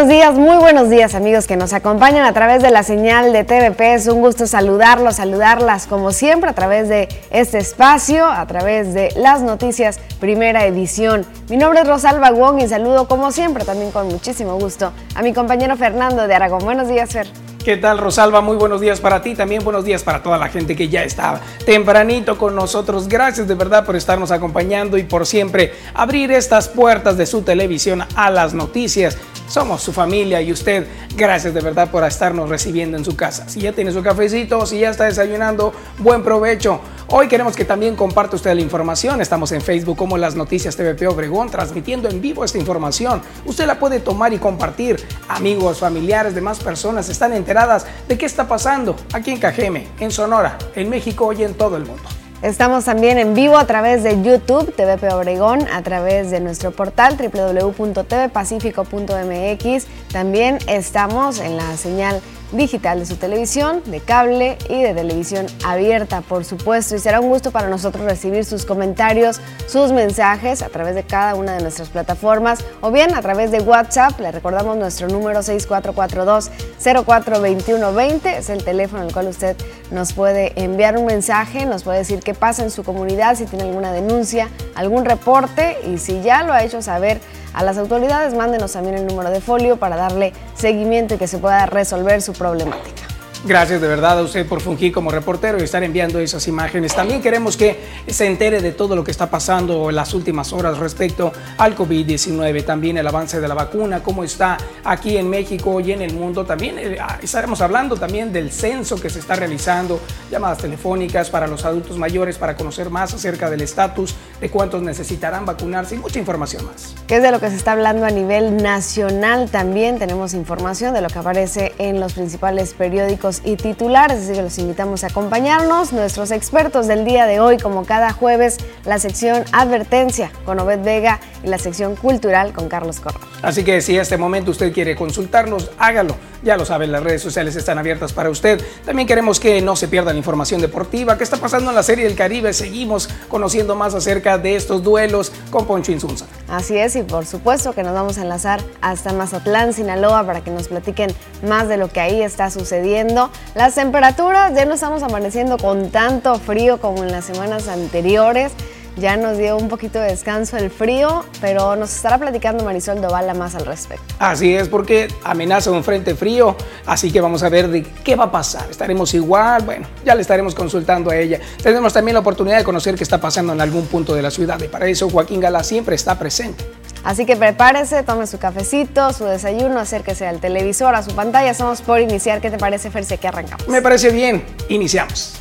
Buenos días, muy buenos días amigos que nos acompañan a través de la señal de TVP. Es un gusto saludarlos, saludarlas como siempre a través de este espacio, a través de las noticias primera edición. Mi nombre es Rosalba Wong y saludo como siempre también con muchísimo gusto a mi compañero Fernando de Aragón. Buenos días, Fer. ¿Qué tal, Rosalba? Muy buenos días para ti, también buenos días para toda la gente que ya estaba tempranito con nosotros. Gracias de verdad por estarnos acompañando y por siempre abrir estas puertas de su televisión a las noticias somos su familia y usted, gracias de verdad por estarnos recibiendo en su casa. Si ya tiene su cafecito, si ya está desayunando, buen provecho. Hoy queremos que también comparte usted la información. Estamos en Facebook como Las Noticias TVP Obregón, transmitiendo en vivo esta información. Usted la puede tomar y compartir. Amigos, familiares, demás personas están enteradas de qué está pasando aquí en Cajeme, en Sonora, en México y en todo el mundo. Estamos también en vivo a través de YouTube, TVP Obregón, a través de nuestro portal www.tvpacifico.mx. También estamos en la señal digital de su televisión, de cable y de televisión abierta, por supuesto. Y será un gusto para nosotros recibir sus comentarios, sus mensajes a través de cada una de nuestras plataformas o bien a través de WhatsApp. Le recordamos nuestro número 6442-042120. Es el teléfono al cual usted nos puede enviar un mensaje, nos puede decir qué pasa en su comunidad, si tiene alguna denuncia, algún reporte y si ya lo ha hecho saber a las autoridades, mándenos también el número de folio para darle seguimiento y que se pueda resolver su problemática. Gracias de verdad a usted por fungir como reportero y estar enviando esas imágenes. También queremos que se entere de todo lo que está pasando en las últimas horas respecto al COVID-19, también el avance de la vacuna, cómo está aquí en México y en el mundo. También eh, ah, estaremos hablando también del censo que se está realizando, llamadas telefónicas para los adultos mayores para conocer más acerca del estatus de cuántos necesitarán vacunarse y mucha información más. ¿Qué es de lo que se está hablando a nivel nacional? También tenemos información de lo que aparece en los principales periódicos y titulares, así que los invitamos a acompañarnos. Nuestros expertos del día de hoy, como cada jueves, la sección Advertencia con Obed Vega y la sección Cultural con Carlos Corral. Así que si en este momento usted quiere consultarnos, hágalo. Ya lo saben, las redes sociales están abiertas para usted. También queremos que no se pierda la información deportiva. ¿Qué está pasando en la Serie del Caribe? Seguimos conociendo más acerca de estos duelos con Poncho Insunza. Así es, y por supuesto que nos vamos a enlazar hasta Mazatlán, Sinaloa, para que nos platiquen más de lo que ahí está sucediendo las temperaturas ya no estamos amaneciendo con tanto frío como en las semanas anteriores. Ya nos dio un poquito de descanso el frío, pero nos estará platicando Marisol Dovala más al respecto. Así es, porque amenaza un frente frío, así que vamos a ver de qué va a pasar. ¿Estaremos igual? Bueno, ya le estaremos consultando a ella. Tenemos también la oportunidad de conocer qué está pasando en algún punto de la ciudad y para eso Joaquín Gala siempre está presente. Así que prepárese, tome su cafecito, su desayuno, acérquese al televisor, a su pantalla. Estamos por iniciar. ¿Qué te parece, Ferce? que arrancamos? Me parece bien. Iniciamos.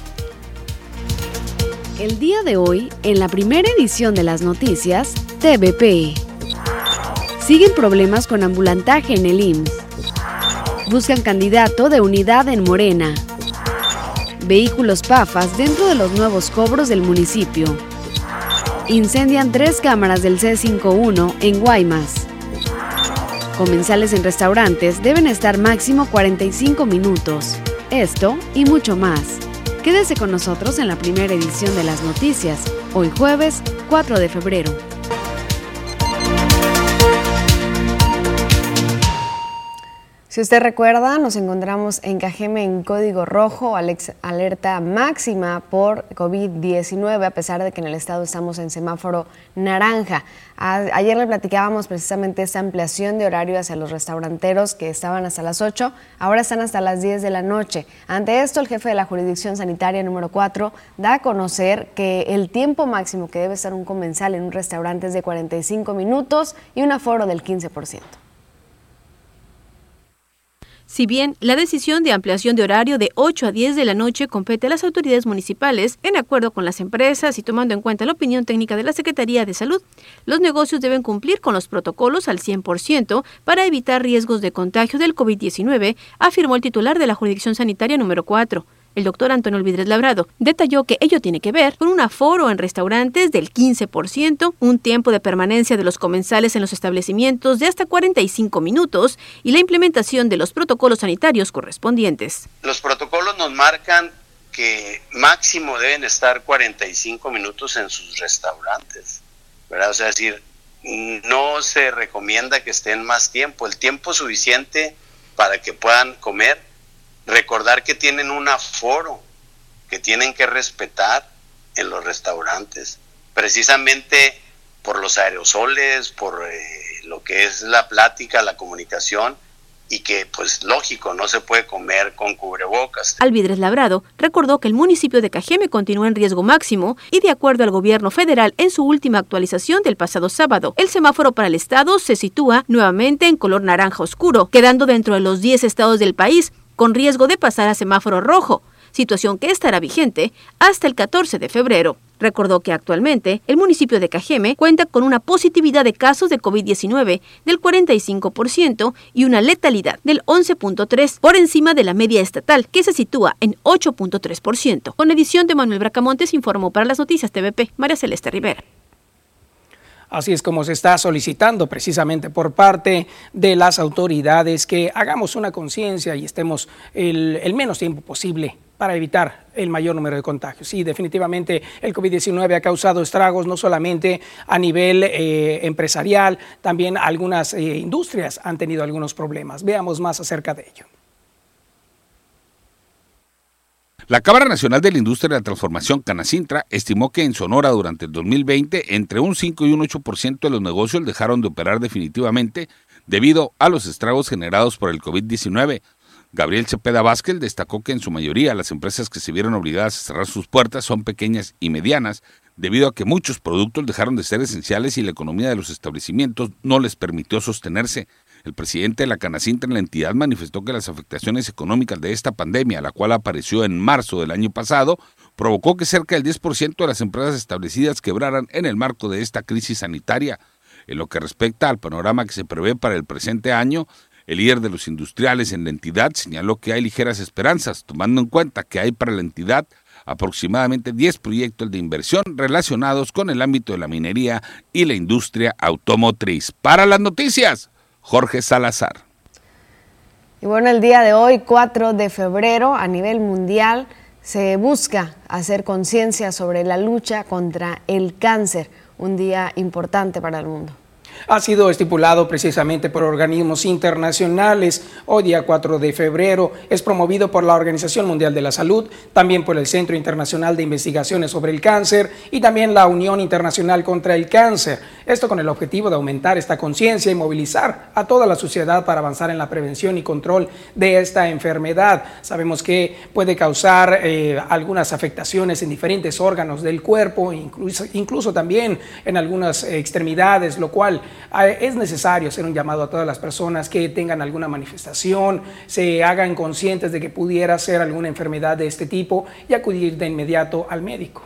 El día de hoy, en la primera edición de las noticias, TVP. Siguen problemas con ambulantaje en el IMSS. Buscan candidato de unidad en Morena. Vehículos PAFAS dentro de los nuevos cobros del municipio incendian tres cámaras del C51 en Guaymas. Comensales en restaurantes deben estar máximo 45 minutos. Esto y mucho más. Quédese con nosotros en la primera edición de las noticias, hoy jueves 4 de febrero. Si usted recuerda, nos encontramos en Cajeme en código rojo, alerta máxima por COVID-19, a pesar de que en el estado estamos en semáforo naranja. Ayer le platicábamos precisamente esta ampliación de horario hacia los restauranteros que estaban hasta las 8, ahora están hasta las 10 de la noche. Ante esto, el jefe de la jurisdicción sanitaria número 4 da a conocer que el tiempo máximo que debe estar un comensal en un restaurante es de 45 minutos y un aforo del 15%. Si bien la decisión de ampliación de horario de 8 a 10 de la noche compete a las autoridades municipales, en acuerdo con las empresas y tomando en cuenta la opinión técnica de la Secretaría de Salud, los negocios deben cumplir con los protocolos al 100% para evitar riesgos de contagio del COVID-19, afirmó el titular de la jurisdicción sanitaria número 4. El doctor Antonio Olvidres Labrado detalló que ello tiene que ver con un aforo en restaurantes del 15%, un tiempo de permanencia de los comensales en los establecimientos de hasta 45 minutos y la implementación de los protocolos sanitarios correspondientes. Los protocolos nos marcan que máximo deben estar 45 minutos en sus restaurantes, ¿verdad? O sea, decir, no se recomienda que estén más tiempo, el tiempo suficiente para que puedan comer. Recordar que tienen un aforo que tienen que respetar en los restaurantes, precisamente por los aerosoles, por eh, lo que es la plática, la comunicación y que pues lógico no se puede comer con cubrebocas. Alvidres Labrado recordó que el municipio de Cajeme continúa en riesgo máximo y de acuerdo al gobierno federal en su última actualización del pasado sábado, el semáforo para el estado se sitúa nuevamente en color naranja oscuro, quedando dentro de los 10 estados del país con riesgo de pasar a semáforo rojo, situación que estará vigente hasta el 14 de febrero. Recordó que actualmente el municipio de Cajeme cuenta con una positividad de casos de COVID-19 del 45% y una letalidad del 11.3% por encima de la media estatal, que se sitúa en 8.3%. Con edición de Manuel Bracamontes informó para las noticias TVP María Celeste Rivera. Así es como se está solicitando precisamente por parte de las autoridades que hagamos una conciencia y estemos el, menos tiempo posible para evitar el mayor número de contagios. Sí, definitivamente el COVID-19 ha causado estragos no solamente a nivel eh, empresarial, también algunas eh, industrias han tenido algunos problemas. Veamos más acerca de ello. La Cámara Nacional de la Industria de la Transformación, Canacintra, estimó que en Sonora durante el 2020 entre un 5 y un 8% de los negocios dejaron de operar definitivamente debido a los estragos generados por el COVID-19, Gabriel Cepeda Vázquez destacó que en su mayoría las empresas que se vieron obligadas a cerrar sus puertas son pequeñas y medianas, debido a que muchos productos dejaron de ser esenciales y la economía de los establecimientos no les permitió sostenerse. El presidente de la Canacinta en la entidad manifestó que las afectaciones económicas de esta pandemia, la cual apareció en marzo del año pasado, provocó que cerca del 10% de las empresas establecidas quebraran en el marco de esta crisis sanitaria. En lo que respecta al panorama que se prevé para el presente año, el líder de los industriales en la entidad señaló que hay ligeras esperanzas, tomando en cuenta que hay para la entidad aproximadamente 10 proyectos de inversión relacionados con el ámbito de la minería y la industria automotriz. Para las noticias, Jorge Salazar. Y bueno, el día de hoy, 4 de febrero, a nivel mundial, se busca hacer conciencia sobre la lucha contra el cáncer, un día importante para el mundo ha sido estipulado precisamente por organismos internacionales. Hoy, día 4 de febrero, es promovido por la Organización Mundial de la Salud, también por el Centro Internacional de Investigaciones sobre el Cáncer y también la Unión Internacional contra el Cáncer. Esto con el objetivo de aumentar esta conciencia y movilizar a toda la sociedad para avanzar en la prevención y control de esta enfermedad. Sabemos que puede causar eh, algunas afectaciones en diferentes órganos del cuerpo, incluso, incluso también en algunas extremidades, lo cual es necesario hacer un llamado a todas las personas que tengan alguna manifestación, se hagan conscientes de que pudiera ser alguna enfermedad de este tipo y acudir de inmediato al médico.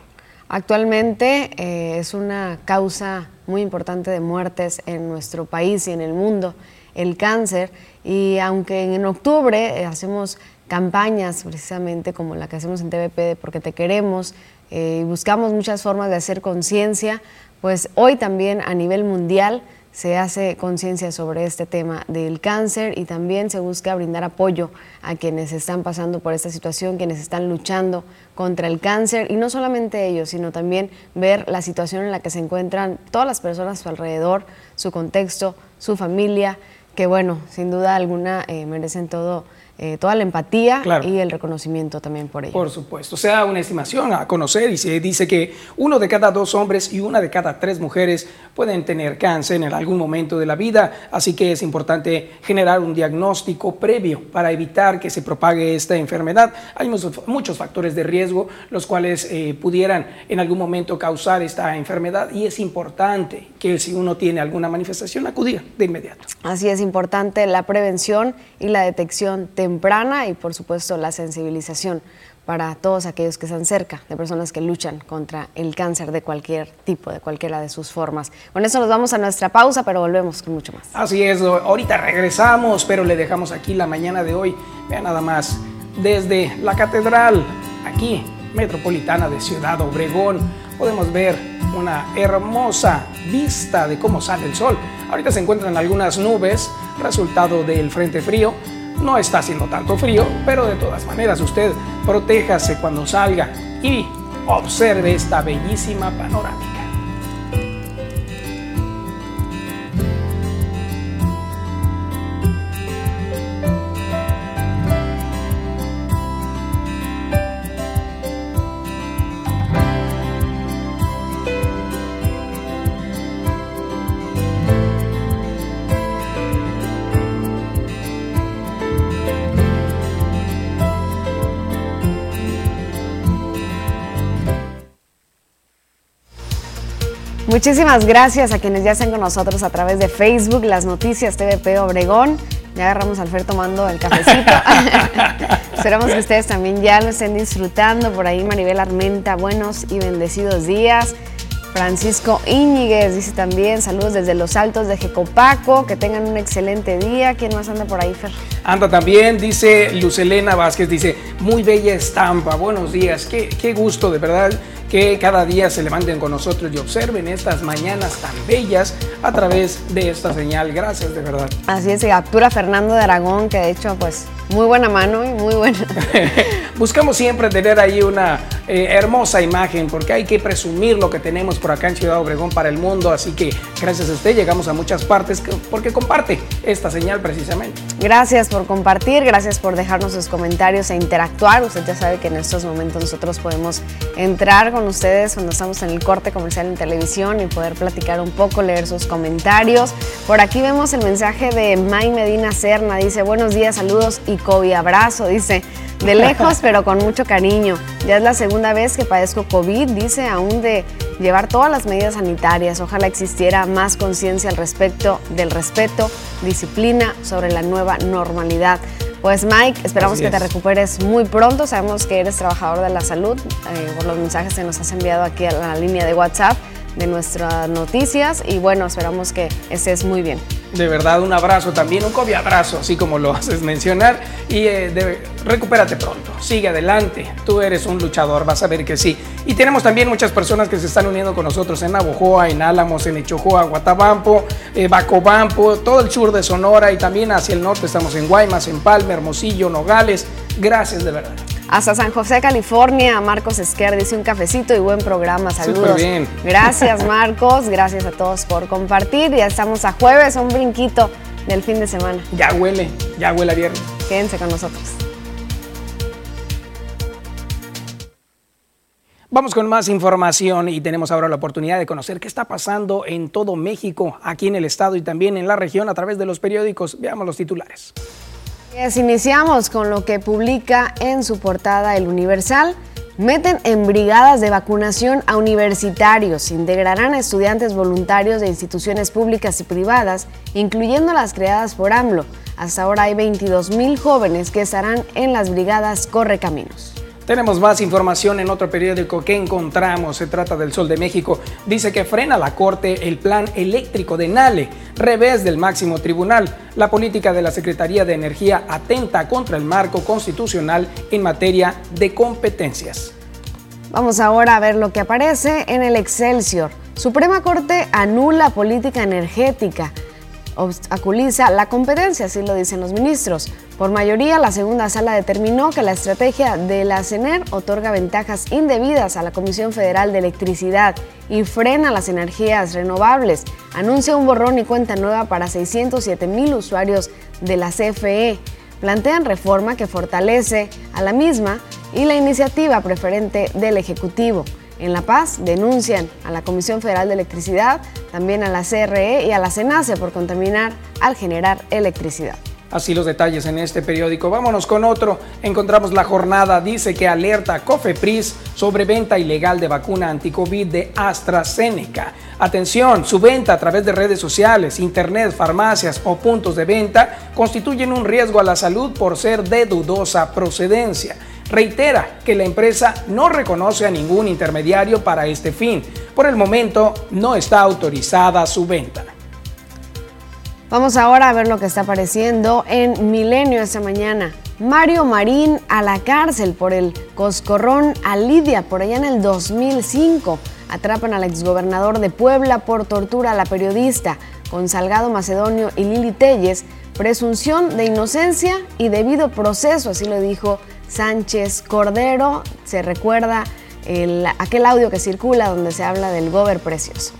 Actualmente eh, es una causa muy importante de muertes en nuestro país y en el mundo, el cáncer, y aunque en octubre eh, hacemos campañas precisamente como la que hacemos en TVP Porque Te Queremos eh, y buscamos muchas formas de hacer conciencia, pues hoy también a nivel mundial se hace conciencia sobre este tema del cáncer y también se busca brindar apoyo a quienes están pasando por esta situación, quienes están luchando contra el cáncer y no solamente ellos, sino también ver la situación en la que se encuentran todas las personas a su alrededor, su contexto, su familia, que bueno, sin duda alguna eh, merecen todo eh, toda la empatía y el reconocimiento también por ello. Por supuesto, o sea, una estimación a conocer y se dice que uno de cada dos hombres y una de cada tres mujeres pueden tener cáncer en algún momento de la vida, así que es importante generar un diagnóstico previo para evitar que se propague esta enfermedad. Hay muchos, factores de riesgo los cuales eh, pudieran en algún momento causar esta enfermedad y es importante que si uno tiene alguna manifestación acudir de inmediato. Así es importante la prevención y la detección temprana y por supuesto la sensibilización para todos aquellos que están cerca de personas que luchan contra el cáncer de cualquier tipo, de cualquiera de sus formas. Con eso nos vamos a nuestra pausa, pero volvemos con mucho más. Así es, ahorita regresamos, pero le dejamos aquí la mañana de hoy. Vean nada más, desde la catedral, aquí, metropolitana de Ciudad Obregón, podemos ver una hermosa vista de cómo sale el sol. Ahorita se encuentran algunas nubes, resultado del frente frío, no está haciendo tanto frío, pero de todas maneras usted protéjase cuando salga y observe esta bellísima panorámica. Muchísimas gracias a quienes ya están con nosotros a través de Facebook, las noticias TVP Obregón. Ya agarramos al Fer tomando el cafecito. Esperamos que ustedes también ya lo estén disfrutando. Por ahí Maribel Armenta, buenos y bendecidos días. Francisco Íñiguez dice también, saludos desde los altos de Jecopaco, que tengan un excelente día. ¿Quién más anda por ahí, Fer? Anda también, dice Lucelena Vázquez, dice, muy bella estampa, buenos días, qué, qué gusto, de verdad que cada día se levanten con nosotros y observen estas mañanas tan bellas a través de esta señal. Gracias, de verdad. Así es, y captura Fernando de Aragón, que de hecho, pues, muy buena mano y muy buena. Buscamos siempre tener ahí una eh, hermosa imagen, porque hay que presumir lo que tenemos por acá en Ciudad Obregón para el mundo. Así que gracias a usted llegamos a muchas partes porque comparte esta señal precisamente. Gracias por compartir, gracias por dejarnos sus comentarios e interactuar. Usted ya sabe que en estos momentos nosotros podemos entrar con ustedes cuando estamos en el corte comercial en televisión y poder platicar un poco, leer sus comentarios. Por aquí vemos el mensaje de May Medina Serna, dice buenos días, saludos y COVID abrazo, dice de lejos pero con mucho cariño. Ya es la segunda vez que padezco COVID, dice aún de llevar todas las medidas sanitarias. Ojalá existiera más conciencia al respecto del respeto, disciplina sobre la nueva normalidad. Pues Mike, esperamos que te recuperes muy pronto. Sabemos que eres trabajador de la salud eh, por los mensajes que nos has enviado aquí a la línea de WhatsApp de nuestras noticias y bueno, esperamos que estés muy bien. De verdad, un abrazo también, un COVID abrazo, así como lo haces mencionar. Y eh, recupérate pronto, sigue adelante. Tú eres un luchador, vas a ver que sí. Y tenemos también muchas personas que se están uniendo con nosotros en Navojoa, en Álamos, en Echojoa, Guatabampo, eh, Bacobampo, todo el sur de Sonora y también hacia el norte estamos en Guaymas, en Palma, Hermosillo, Nogales. Gracias de verdad. Hasta San José, California, Marcos Esquer dice un cafecito y buen programa. Saludos. bien. Gracias, Marcos. Gracias a todos por compartir. Ya estamos a jueves, un brinquito del fin de semana. Ya huele, ya huele a viernes. Quédense con nosotros. Vamos con más información y tenemos ahora la oportunidad de conocer qué está pasando en todo México, aquí en el estado y también en la región a través de los periódicos. Veamos los titulares. Iniciamos con lo que publica en su portada El Universal. Meten en brigadas de vacunación a universitarios, integrarán a estudiantes voluntarios de instituciones públicas y privadas, incluyendo las creadas por AMLO. Hasta ahora hay 22 mil jóvenes que estarán en las brigadas Correcaminos. Tenemos más información en otro periódico que encontramos. Se trata del Sol de México. Dice que frena la Corte el plan eléctrico de Nale, revés del máximo tribunal. La política de la Secretaría de Energía atenta contra el marco constitucional en materia de competencias. Vamos ahora a ver lo que aparece en el Excelsior. Suprema Corte anula política energética obstaculiza la competencia, así lo dicen los ministros. Por mayoría, la segunda sala determinó que la estrategia de la CENER otorga ventajas indebidas a la Comisión Federal de Electricidad y frena las energías renovables. Anuncia un borrón y cuenta nueva para 607 mil usuarios de la CFE. Plantean reforma que fortalece a la misma y la iniciativa preferente del Ejecutivo. En La Paz denuncian a la Comisión Federal de Electricidad, también a la CRE y a la CENACE por contaminar al generar electricidad. Así los detalles en este periódico. Vámonos con otro. Encontramos la jornada. Dice que alerta Cofepris sobre venta ilegal de vacuna anticovid de AstraZeneca. Atención, su venta a través de redes sociales, internet, farmacias o puntos de venta constituyen un riesgo a la salud por ser de dudosa procedencia reitera que la empresa no reconoce a ningún intermediario para este fin. Por el momento no está autorizada su venta. Vamos ahora a ver lo que está apareciendo en Milenio esta mañana. Mario Marín a la cárcel por el coscorrón a Lidia por allá en el 2005. Atrapan al exgobernador de Puebla por tortura a la periodista con Salgado Macedonio y Lili Telles, presunción de inocencia y debido proceso, así lo dijo Sánchez Cordero. Se recuerda el, aquel audio que circula donde se habla del gober precioso.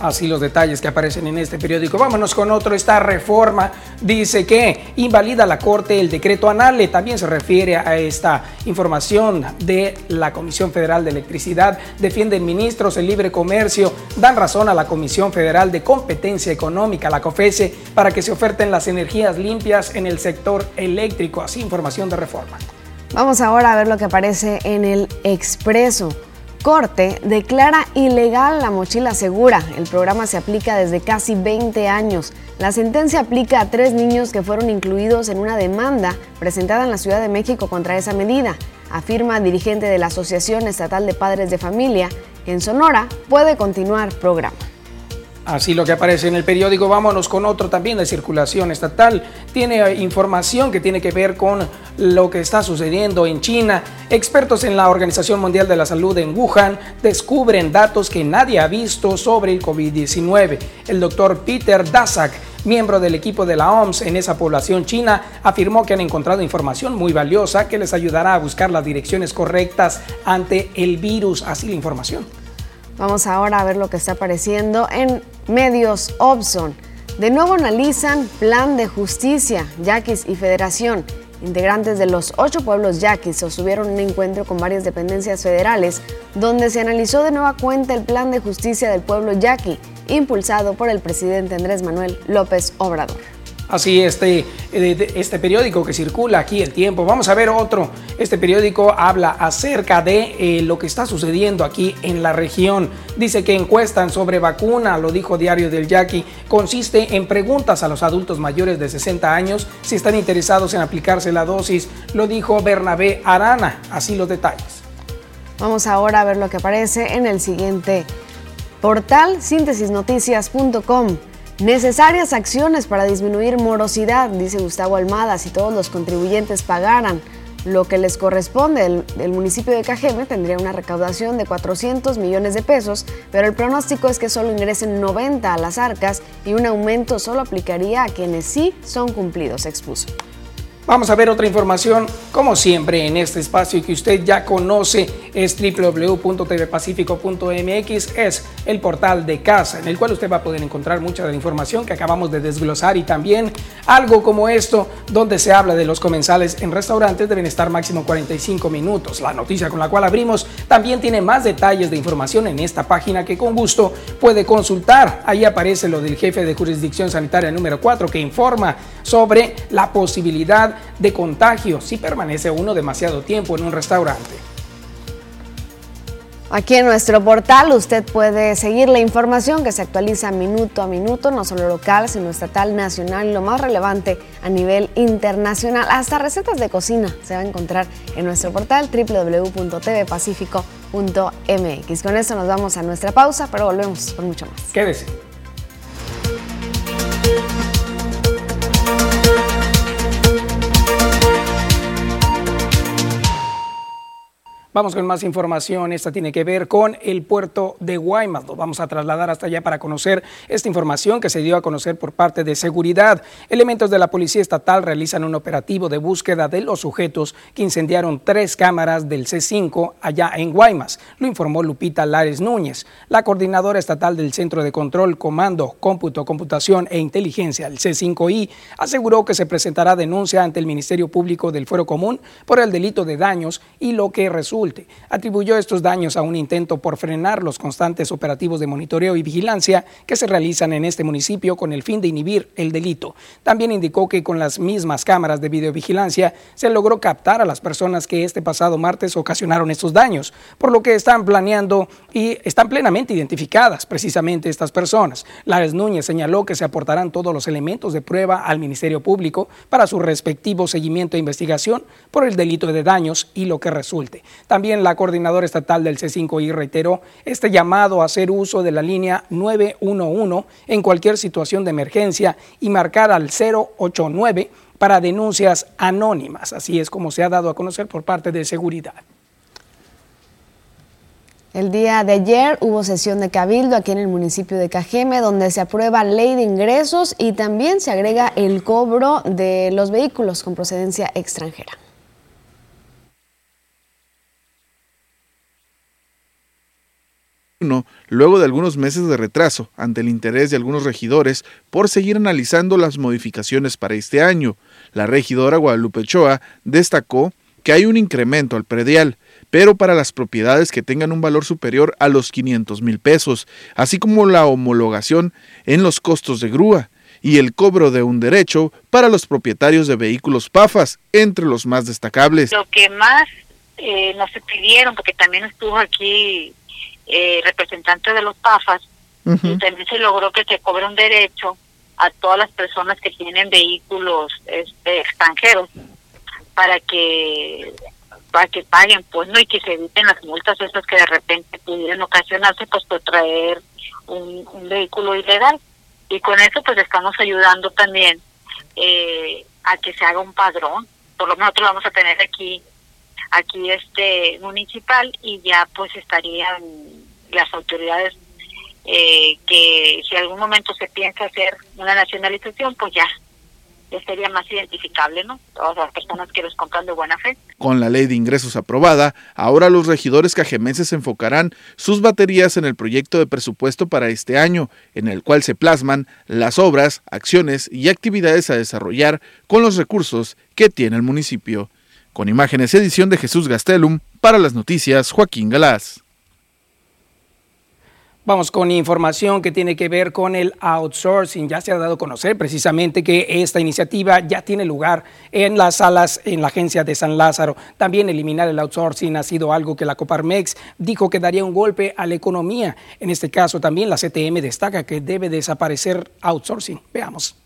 Así los detalles que aparecen en este periódico. Vámonos con otro. Esta reforma dice que invalida la Corte el decreto anale. También se refiere a esta información de la Comisión Federal de Electricidad. Defienden ministros el libre comercio. Dan razón a la Comisión Federal de Competencia Económica, la COFESE, para que se oferten las energías limpias en el sector eléctrico. Así información de reforma. Vamos ahora a ver lo que aparece en el Expreso. Corte declara ilegal la mochila segura. El programa se aplica desde casi 20 años. La sentencia aplica a tres niños que fueron incluidos en una demanda presentada en la Ciudad de México contra esa medida, afirma dirigente de la Asociación Estatal de Padres de Familia, que en Sonora puede continuar programa. Así lo que aparece en el periódico, vámonos con otro también de circulación estatal. Tiene eh, información que tiene que ver con lo que está sucediendo en China. Expertos en la Organización Mundial de la Salud en Wuhan descubren datos que nadie ha visto sobre el COVID-19. El doctor Peter Daszak, miembro del equipo de la OMS en esa población china, afirmó que han encontrado información muy valiosa que les ayudará a buscar las direcciones correctas ante el virus. Así la información. Vamos ahora a ver lo que está apareciendo en medios Obson. De nuevo analizan plan de justicia, yaquis y federación. Integrantes de los ocho pueblos yaquis sostuvieron un encuentro con varias dependencias federales donde se analizó de nueva cuenta el plan de justicia del pueblo yaqui, impulsado por el presidente Andrés Manuel López Obrador. Así, este, eh, este periódico que circula aquí, El Tiempo. Vamos a ver otro. Este periódico habla acerca de eh, lo que está sucediendo aquí en la región. Dice que encuestan sobre vacuna, lo dijo Diario del Yaqui, consiste en preguntas a los adultos mayores de 60 años si están interesados en aplicarse la dosis. Lo dijo Bernabé Arana. Así los detalles. Vamos ahora a ver lo que aparece en el siguiente portal síntesisnoticias.com. Necesarias acciones para disminuir morosidad, dice Gustavo Almada, si todos los contribuyentes pagaran lo que les corresponde. El, municipio de Cajeme tendría una recaudación de 400 millones de pesos, pero el pronóstico es que solo ingresen 90 a las arcas y un aumento solo aplicaría a quienes sí son cumplidos, expuso. Vamos a ver otra información, como siempre en este espacio que usted ya conoce, es www.tvpacifico.mx, es el portal de casa en el cual usted va a poder encontrar mucha de la información que acabamos de desglosar y también algo como esto, donde se habla de los comensales en restaurantes deben estar máximo 45 minutos. La noticia con la cual abrimos también tiene más detalles de información en esta página que con gusto puede consultar. Ahí aparece lo del jefe de jurisdicción sanitaria número 4 que informa sobre la posibilidad de contagio si permanece uno demasiado tiempo en un restaurante. Aquí en nuestro portal usted puede seguir la información que se actualiza minuto a minuto, no solo local, sino estatal, nacional y lo más relevante a nivel internacional. Hasta recetas de cocina se va a encontrar en nuestro portal www.tvpacifico.mx. Con esto nos vamos a nuestra pausa, pero volvemos con mucho más. Quédese. Vamos con más información. Esta tiene que ver con el puerto de Guaymas. Lo vamos a trasladar hasta allá para conocer esta información que se dio a conocer por parte de seguridad. Elementos de la Policía Estatal realizan un operativo de búsqueda de los sujetos que incendiaron tres cámaras del C5 allá en Guaymas. Lo informó Lupita Lares Núñez, la coordinadora estatal del Centro de Control, Comando, Cómputo, Computación e Inteligencia, el C5I, aseguró que se presentará denuncia ante el Ministerio Público del Fuero Común por el delito de daños y lo que resulta Atribuyó estos daños a un intento por frenar los constantes operativos de monitoreo y vigilancia que se realizan en este municipio con el fin de inhibir el delito. También indicó que con las mismas cámaras de videovigilancia se logró captar a las personas que este pasado martes ocasionaron estos daños, por lo que están planeando y están plenamente identificadas precisamente estas personas. Lares Núñez señaló que se aportarán todos los elementos de prueba al Ministerio Público para su respectivo seguimiento e investigación por el delito de daños y lo que resulte. También la coordinadora estatal del C5I reiteró este llamado a hacer uso de la línea 911 en cualquier situación de emergencia y marcar al 089 para denuncias anónimas. Así es como se ha dado a conocer por parte de seguridad. El día de ayer hubo sesión de cabildo aquí en el municipio de Cajeme donde se aprueba ley de ingresos y también se agrega el cobro de los vehículos con procedencia extranjera. Luego de algunos meses de retraso ante el interés de algunos regidores por seguir analizando las modificaciones para este año. La regidora Guadalupe Choa destacó que hay un incremento al predial, pero para las propiedades que tengan un valor superior a los 500 mil pesos, así como la homologación en los costos de grúa y el cobro de un derecho para los propietarios de vehículos PAFAS, entre los más destacables. Lo que más eh, nos pidieron, porque también estuvo aquí eh, representante de los PAFAS, y también se logró que se cobre un derecho a todas las personas que tienen vehículos este, extranjeros para que para que paguen pues no y que se eviten las multas esas que de repente pudieran ocasionarse pues por traer un, un vehículo ilegal. Y con eso pues estamos ayudando también eh, a que se haga un padrón. Por lo menos nosotros vamos a tener aquí aquí este municipal y ya pues estarían las autoridades eh, que si algún momento se piensa hacer una nacionalización pues ya ya sería más identificable, ¿no? Todas las personas que los compran de buena fe. Con la ley de ingresos aprobada, ahora los regidores cajemenses enfocarán sus baterías en el proyecto de presupuesto para este año, en el cual se plasman las obras, acciones y actividades a desarrollar con los recursos que tiene el municipio. Con imágenes edición de Jesús Gastelum, para las noticias Joaquín Galás. Vamos con información que tiene que ver con el outsourcing. Ya se ha dado a conocer precisamente que esta iniciativa ya tiene lugar en las salas en la agencia de San Lázaro. También eliminar el outsourcing ha sido algo que la Coparmex dijo que daría un golpe a la economía. En este caso también la CTM destaca que debe desaparecer outsourcing. Veamos.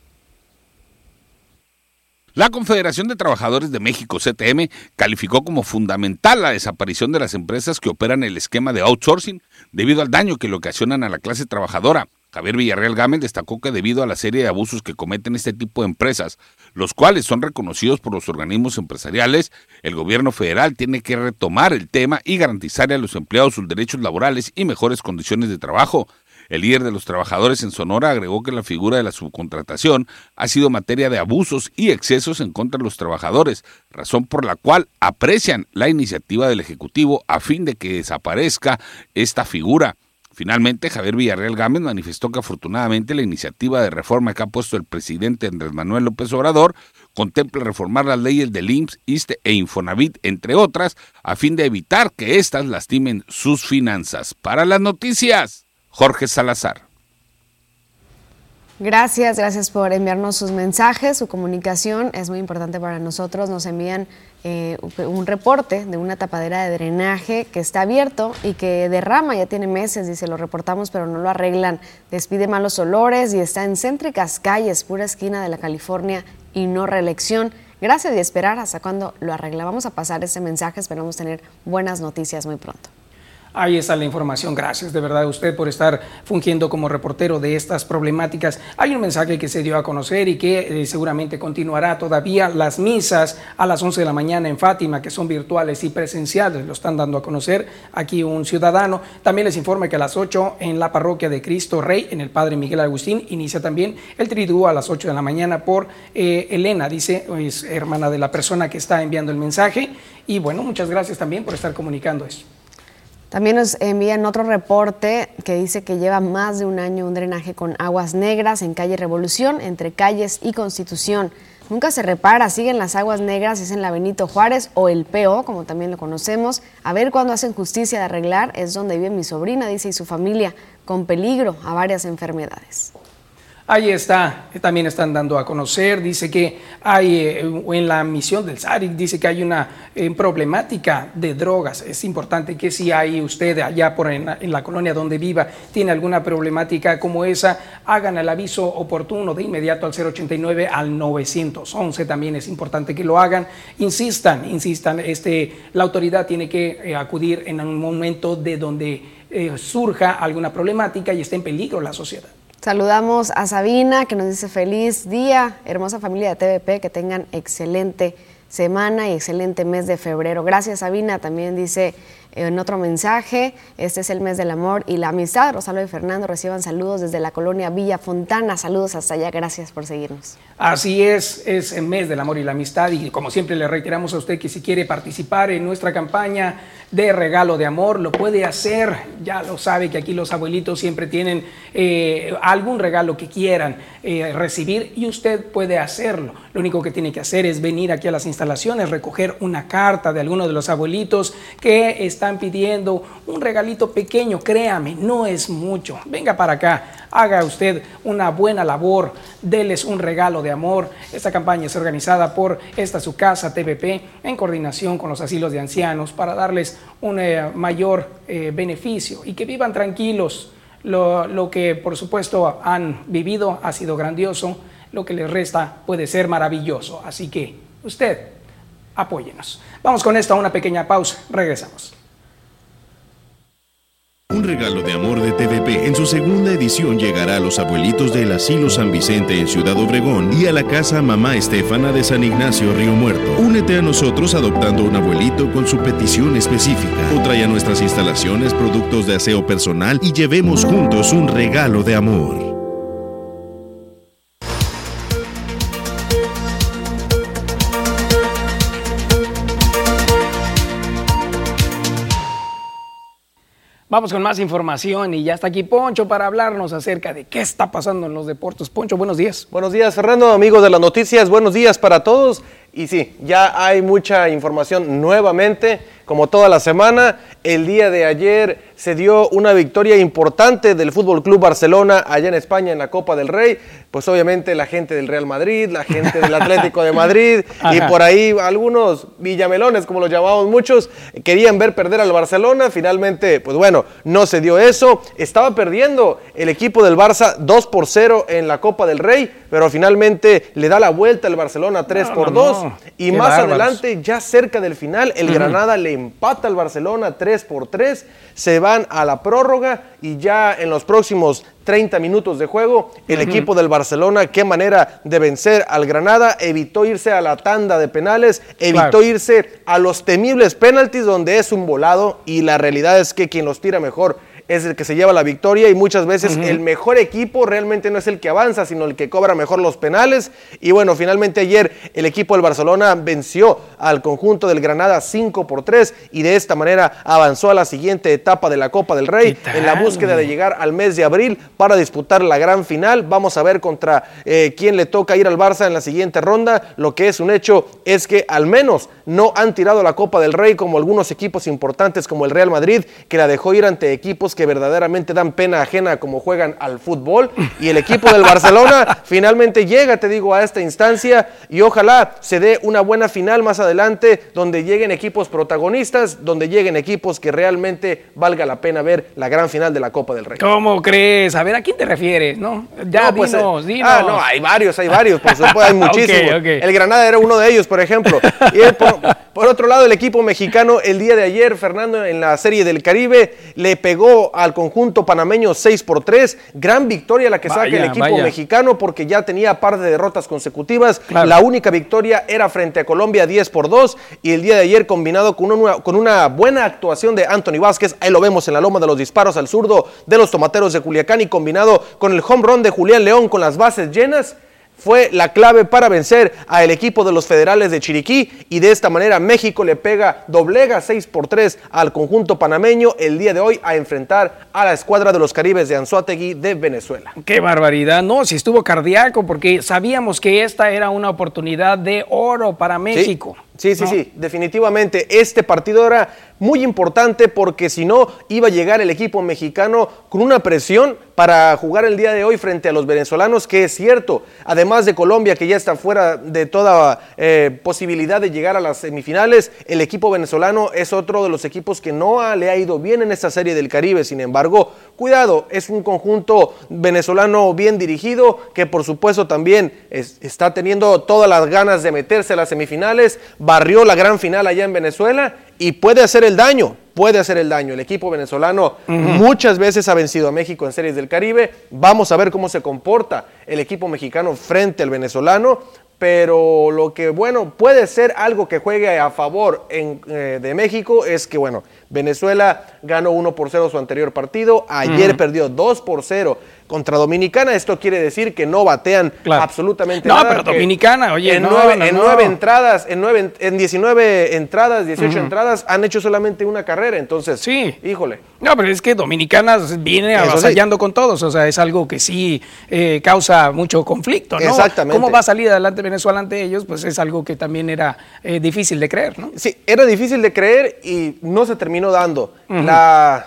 La Confederación de Trabajadores de México, CTM, calificó como fundamental la desaparición de las empresas que operan el esquema de outsourcing debido al daño que le ocasionan a la clase trabajadora. Javier Villarreal Gámez destacó que debido a la serie de abusos que cometen este tipo de empresas, los cuales son reconocidos por los organismos empresariales, el gobierno federal tiene que retomar el tema y garantizarle a los empleados sus derechos laborales y mejores condiciones de trabajo. El líder de los trabajadores en Sonora agregó que la figura de la subcontratación ha sido materia de abusos y excesos en contra de los trabajadores, razón por la cual aprecian la iniciativa del Ejecutivo a fin de que desaparezca esta figura. Finalmente, Javier Villarreal Gámez manifestó que afortunadamente la iniciativa de reforma que ha puesto el presidente Andrés Manuel López Obrador contempla reformar las leyes del IMSS, ISTE e Infonavit, entre otras, a fin de evitar que éstas lastimen sus finanzas. Para las noticias. Jorge Salazar. Gracias, gracias por enviarnos sus mensajes, su comunicación es muy importante para nosotros. Nos envían eh, un reporte de una tapadera de drenaje que está abierto y que derrama, ya tiene meses, dice, lo reportamos pero no lo arreglan. Despide malos olores y está en céntricas calles, pura esquina de la California y no reelección. Gracias y esperar hasta cuando lo arregla. Vamos a pasar ese mensaje, esperamos tener buenas noticias muy pronto. Ahí está la información. Gracias de verdad a usted por estar fungiendo como reportero de estas problemáticas. Hay un mensaje que se dio a conocer y que eh, seguramente continuará todavía. Las misas a las 11 de la mañana en Fátima, que son virtuales y presenciales, lo están dando a conocer aquí un ciudadano. También les informa que a las 8 en la parroquia de Cristo Rey, en el Padre Miguel Agustín, inicia también el triduo a las 8 de la mañana por eh, Elena, dice, es hermana de la persona que está enviando el mensaje. Y bueno, muchas gracias también por estar comunicando eso. También nos envían otro reporte que dice que lleva más de un año un drenaje con aguas negras en calle Revolución, entre calles y Constitución. Nunca se repara, siguen las aguas negras, es en la Benito Juárez o el PO, como también lo conocemos. A ver cuándo hacen justicia de arreglar, es donde vive mi sobrina, dice, y su familia, con peligro a varias enfermedades. Ahí está, también están dando a conocer, dice que hay eh, en la misión del SARIC, dice que hay una eh, problemática de drogas. Es importante que si hay usted allá por en, la colonia donde viva, tiene alguna problemática como esa, hagan el aviso oportuno de inmediato al 089 al 911. También es importante que lo hagan. Insistan, insistan, este, la autoridad tiene que eh, acudir en un momento de donde surja alguna problemática y esté en peligro la sociedad. Saludamos a Sabina que nos dice feliz día, hermosa familia de TVP, que tengan excelente semana y excelente mes de febrero. Gracias Sabina, también dice en otro mensaje, este es el mes del amor y la amistad. Rosalba y Fernando reciban saludos desde la colonia Villa Fontana. Saludos hasta allá, gracias por seguirnos. Así es, es el mes del amor y la amistad y como siempre le reiteramos a usted que si quiere participar en nuestra campaña de regalo de amor, lo puede hacer. Ya lo sabe que aquí los abuelitos siempre tienen eh, algún regalo que quieran eh, recibir y usted puede hacerlo. Lo único que tiene que hacer es venir aquí a las instalaciones, recoger una carta de alguno de los abuelitos que está están pidiendo un regalito pequeño, créame, no es mucho. Venga para acá, haga usted una buena labor, déles un regalo de amor. Esta campaña es organizada por esta su casa TVP en coordinación con los asilos de ancianos para darles un eh, mayor eh, beneficio y que vivan tranquilos. Lo, lo que por supuesto han vivido ha sido grandioso, lo que les resta puede ser maravilloso. Así que usted apóyenos. Vamos con esto a una pequeña pausa. Regresamos. Un regalo de amor de TVP en su segunda edición llegará a los abuelitos del Asilo San Vicente en Ciudad Obregón y a la casa Mamá Estefana de San Ignacio Río Muerto. Únete a nosotros adoptando un abuelito con su petición específica o trae a nuestras instalaciones productos de aseo personal y llevemos juntos un regalo de amor. Vamos con más información y ya está aquí Poncho para hablarnos acerca de qué está pasando en los deportes. Poncho, buenos días. Buenos días, Fernando, amigos de las noticias. Buenos días para todos. Y sí, ya hay mucha información nuevamente, como toda la semana. El día de ayer se dio una victoria importante del Fútbol Club Barcelona allá en España en la Copa del Rey. Pues obviamente la gente del Real Madrid, la gente del Atlético de Madrid y por ahí algunos villamelones, como los llamamos muchos, querían ver perder al Barcelona. Finalmente, pues bueno, no se dio eso. Estaba perdiendo el equipo del Barça 2 por 0 en la Copa del Rey, pero finalmente le da la vuelta el Barcelona 3 por 2. Y más adelante, ya cerca del final, el Granada le empata al Barcelona 3 por 3. Se van a la prórroga y ya en los próximos 30 minutos de juego, el equipo del Barcelona, qué manera de vencer al Granada, evitó irse a la tanda de penales, evitó irse a los temibles penaltis donde es un volado y la realidad es que quien los tira mejor es el que se lleva la victoria y muchas veces el mejor equipo realmente no es el que avanza, sino el que cobra mejor los penales. Y bueno, finalmente ayer el equipo del Barcelona venció al conjunto del Granada 5 por 3 y de esta manera avanzó a la siguiente etapa de la Copa del Rey en la búsqueda de llegar al mes de abril para disputar la gran final. Vamos a ver contra eh, quién le toca ir al Barça en la siguiente ronda. Lo que es un hecho es que al menos no han tirado la Copa del Rey como algunos equipos importantes como el Real Madrid, que la dejó ir ante equipos que verdaderamente dan pena ajena como juegan al fútbol. Y el equipo del Barcelona finalmente llega, te digo, a esta instancia y ojalá se dé una buena final más adelante donde lleguen equipos protagonistas, donde lleguen equipos que realmente valga la pena ver la gran final de la Copa del Rey. ¿Cómo crees? A ver, ¿a quién te refieres? No, ya pues, dinos, eh, dinos. Ah, no, hay varios, hay varios, por supuesto, hay muchísimos. El Granada era uno de ellos, por ejemplo. Y el- por, por otro lado, el equipo mexicano el día de ayer, Fernando, en la Serie del Caribe, le pegó al conjunto panameño 6 por 3. Gran victoria la que saca el equipo vaya. mexicano porque ya tenía par de derrotas consecutivas. Claro. La única victoria era frente a Colombia 10 por 2 y el día de ayer combinado con una, con una buena actuación de Anthony Vázquez, ahí lo vemos en la loma de los disparos al zurdo de los tomateros de Culiacán y combinado con el home run de Julián León con las bases llenas fue la clave para vencer al equipo de los federales de Chiriquí y de esta manera México le pega, doblega 6 por 3 al conjunto panameño el día de hoy a enfrentar a la escuadra de los Caribes de Anzuategui de Venezuela. Qué barbaridad, no, si estuvo cardíaco, porque sabíamos que esta era una oportunidad de oro para México. Sí, sí, ¿no? sí, definitivamente este partido era muy importante porque si no iba a llegar el equipo mexicano con una presión para jugar el día de hoy frente a los venezolanos, que es cierto, además de Colombia que ya está fuera de toda eh, posibilidad de llegar a las semifinales, el equipo venezolano es otro de los equipos que no ha- le ha ido bien en esta serie del Caribe, sin embargo, cuidado, es un conjunto venezolano bien dirigido que por supuesto también es- está teniendo todas las ganas de meterse a las semifinales, barrió la gran final allá en Venezuela y puede hacer el daño, puede hacer el daño. El equipo venezolano muchas veces ha vencido a México en series del Caribe. Vamos a ver cómo se comporta el equipo mexicano frente al venezolano. Pero lo que, bueno, puede ser algo que juegue a favor en, eh, de México es que, bueno, Venezuela ganó 1 por 0 su anterior partido, ayer perdió 2 por 0 contra Dominicana, esto quiere decir que no batean Claro. absolutamente No, nada. pero que Dominicana, oye, en, no, nueve, no, en no. nueve entradas, en, nueve, en 19 entradas, 18 entradas, han hecho solamente una carrera, entonces, Sí. híjole. No, pero es que Dominicana viene Eso sí. avasallando con todos, o sea, es algo que sí eh, causa mucho conflicto, ¿no? Exactamente. ¿Cómo va a salir adelante Venezuela ante ellos? Pues es algo que también era eh, difícil de creer, ¿no? Sí, era difícil de creer y no se terminó terminó dando. la,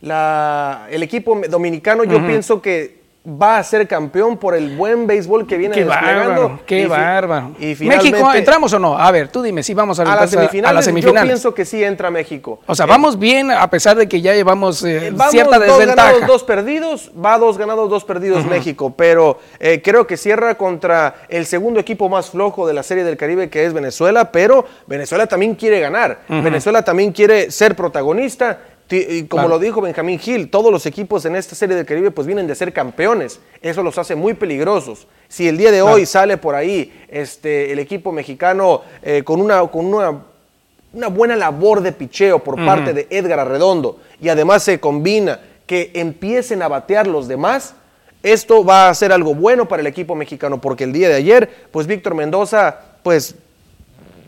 la, el equipo dominicano yo pienso que va a ser campeón por el buen béisbol que viene qué desplegando. Bárbaro, qué Y bárbaro. Y México, ¿entramos o no? A ver, tú dime, si vamos a, a las semifinales, a las yo semifinales. pienso que sí entra México. O sea, Eh, vamos bien a pesar de que ya llevamos eh, Vamos cierta dos desventaja. ganados, dos perdidos, va dos ganados, dos perdidos México, pero eh, creo que cierra contra el segundo equipo más flojo de la Serie del Caribe que es Venezuela, pero Venezuela también quiere ganar, Venezuela también quiere ser protagonista. Y como Claro. lo dijo Benjamín Gil, todos los equipos en esta Serie del Caribe pues vienen de ser campeones, eso los hace muy peligrosos. Si el día de hoy sale por ahí este, el equipo mexicano eh, con una, con una una buena labor de picheo por parte de Edgar Arredondo y además se combina que empiecen a batear los demás, esto va a ser algo bueno para el equipo mexicano porque el día de ayer, pues Víctor Mendoza, pues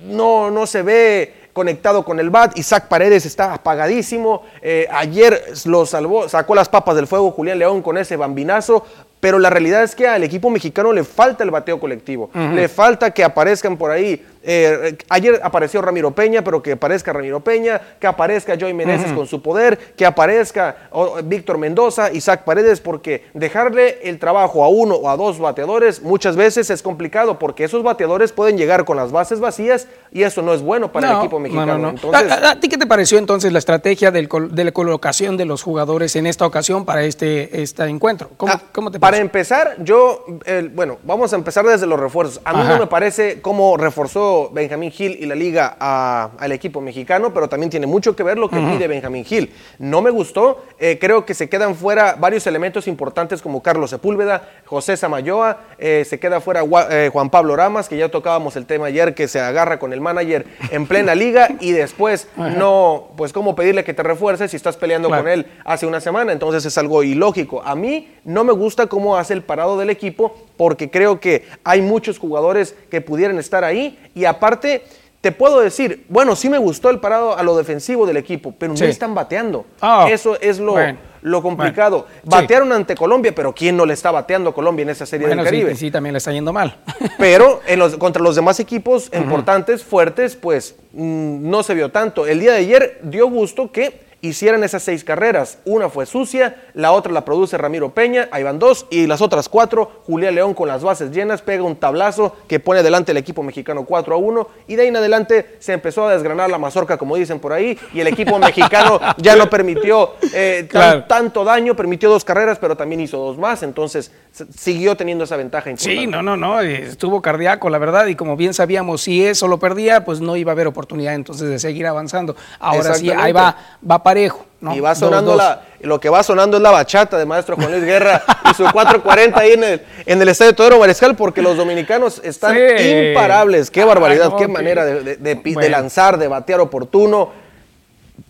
no, no se ve conectado con el bat. Isaac Paredes está apagadísimo. Eh, ayer lo salvó, sacó las papas del fuego Julián León con ese bambinazo. Pero la realidad es que al equipo mexicano le falta el bateo colectivo. Le falta que aparezcan por ahí. eh, ayer apareció Ramiro Peña, pero que aparezca Ramiro Peña, que aparezca Joey Meneses con su poder, que aparezca oh, Víctor Mendoza, Isaac Paredes, porque dejarle el trabajo a uno o a dos bateadores muchas veces es complicado, porque esos bateadores pueden llegar con las bases vacías y eso no es bueno para el equipo no, mexicano. no, no. Entonces, ¿A, ti qué te pareció entonces la estrategia del col- de la colocación de los jugadores en esta ocasión para este, este encuentro? ¿Cómo, Ah, cómo te Para empezar, yo, bueno, vamos a empezar desde los refuerzos. A mí Ajá. no me parece cómo reforzó Benjamín Gil y la liga a- al equipo mexicano, pero también tiene mucho que ver lo que pide Benjamín Gil. No me gustó, eh, creo que se quedan fuera varios elementos importantes como Carlos Sepúlveda, José Samayoa, eh, se queda fuera eh, Juan Pablo Ramas, que ya tocábamos el tema ayer, que se agarra con el manager en plena liga y después no, pues cómo pedirle que te refuerce si estás peleando Claro. con él hace una semana, entonces es algo ilógico. A mí no me gusta cómo hace el parado del equipo porque creo que hay muchos jugadores que pudieran estar ahí y aparte te puedo decir, bueno, sí me gustó el parado a lo defensivo del equipo, pero Sí. no están bateando. Ah, Eso es lo, bueno, lo complicado. bueno, sí. Batearon ante Colombia, pero ¿quién no le está bateando a Colombia en esa serie Bueno, del Caribe? sí, también le está yendo mal. Pero en los, contra los demás equipos importantes, fuertes, pues mm, no se vio tanto. El día de ayer dio gusto que hicieran esas seis carreras. Una fue sucia, la otra la produce Ramiro Peña, ahí van dos, y las otras cuatro, Julián León con las bases llenas, pega un tablazo que pone adelante el equipo mexicano 4 a 1, y de ahí en adelante se empezó a desgranar la mazorca, como dicen por ahí, y el equipo mexicano ya no permitió eh, tan- tanto daño, permitió dos carreras, pero también hizo dos más, entonces siguió teniendo esa ventaja importante. Sí, no, no, no, eh, estuvo cardíaco, la verdad, y como bien sabíamos, si eso lo perdía, pues no iba a haber oportunidad entonces de seguir avanzando. Ahora sí, ahí va, va parejo. ¿no? Y va sonando dos. la, lo que va sonando es la bachata de maestro Juan Luis Guerra y su 440 ahí en el, en el estadio Teodoro Mariscal, porque los dominicanos están Sí. imparables. Qué barbaridad, Ay, no, qué manera de, de- lanzar, de batear oportuno.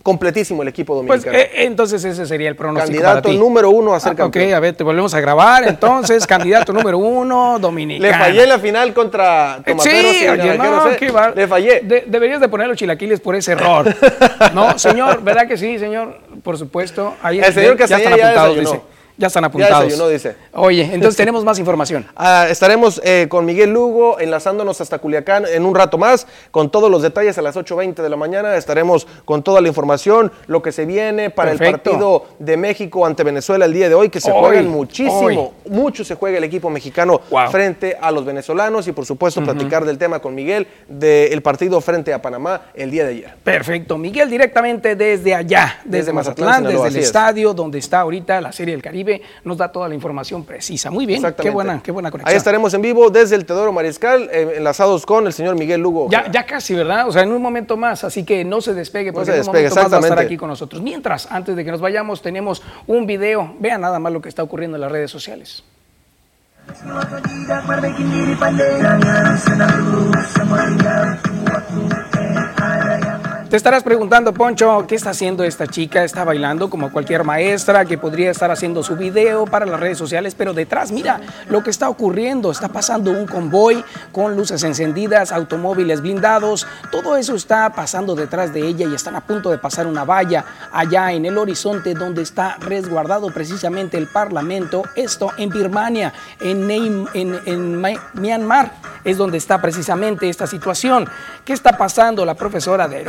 Completísimo el equipo Pues dominicano. eh, entonces ese sería el pronóstico Candidato para ti. número uno a ser Ah, campeón. Ok, a ver, te volvemos a grabar. Entonces, candidato número uno, dominicano. Le fallé en la final contra Eh, Tomateros Sí, y oye, Naranjeros, no, Le fallé. De- deberías de poner los chilaquiles por ese error. No, señor, ¿verdad que sí, señor? Por supuesto. Ahí El señor ya están Castañeda ya apuntados, desayunó. dice. Ya están apuntados. desayunó, dice. Oye, entonces tenemos más información. Ah, estaremos eh, con Miguel Lugo enlazándonos hasta Culiacán en un rato más con todos los detalles a las 8.20 de la mañana. Estaremos con toda la información, lo que se viene para el partido de México ante Venezuela el día de hoy, que se Hoy, juegan muchísimo, hoy. mucho se juega el equipo mexicano Wow. frente a los venezolanos y por supuesto platicar del tema con Miguel del partido frente a Panamá el día de ayer. Perfecto. Miguel, directamente desde allá, desde, Desde Mazatlán, desde el es. estadio donde está ahorita la Serie del Caribe, nos da toda la información precisa. Muy bien, qué Exactamente. buena, qué buena conexión. Ahí estaremos en vivo desde el Teodoro Mariscal, eh, enlazados con el señor Miguel Lugo. Ya, ya casi, ¿verdad? O sea, en un momento más, así que no se despegue, porque se en un despegue, momento más va a estar aquí con nosotros. Mientras, antes de que nos vayamos, tenemos un video. Vean nada más lo que está ocurriendo en las redes sociales. Te estarás preguntando, Poncho, ¿qué está haciendo esta chica? Está bailando como cualquier maestra que podría estar haciendo su video para las redes sociales, pero detrás, mira lo que está ocurriendo. Está pasando un convoy con luces encendidas, automóviles blindados. Todo eso está pasando detrás de ella y están a punto de pasar una valla allá en el horizonte donde está resguardado precisamente el Parlamento. Esto en Birmania, en, en, en Ma- Myanmar. es donde está precisamente esta situación. ¿Qué está pasando? La profesora de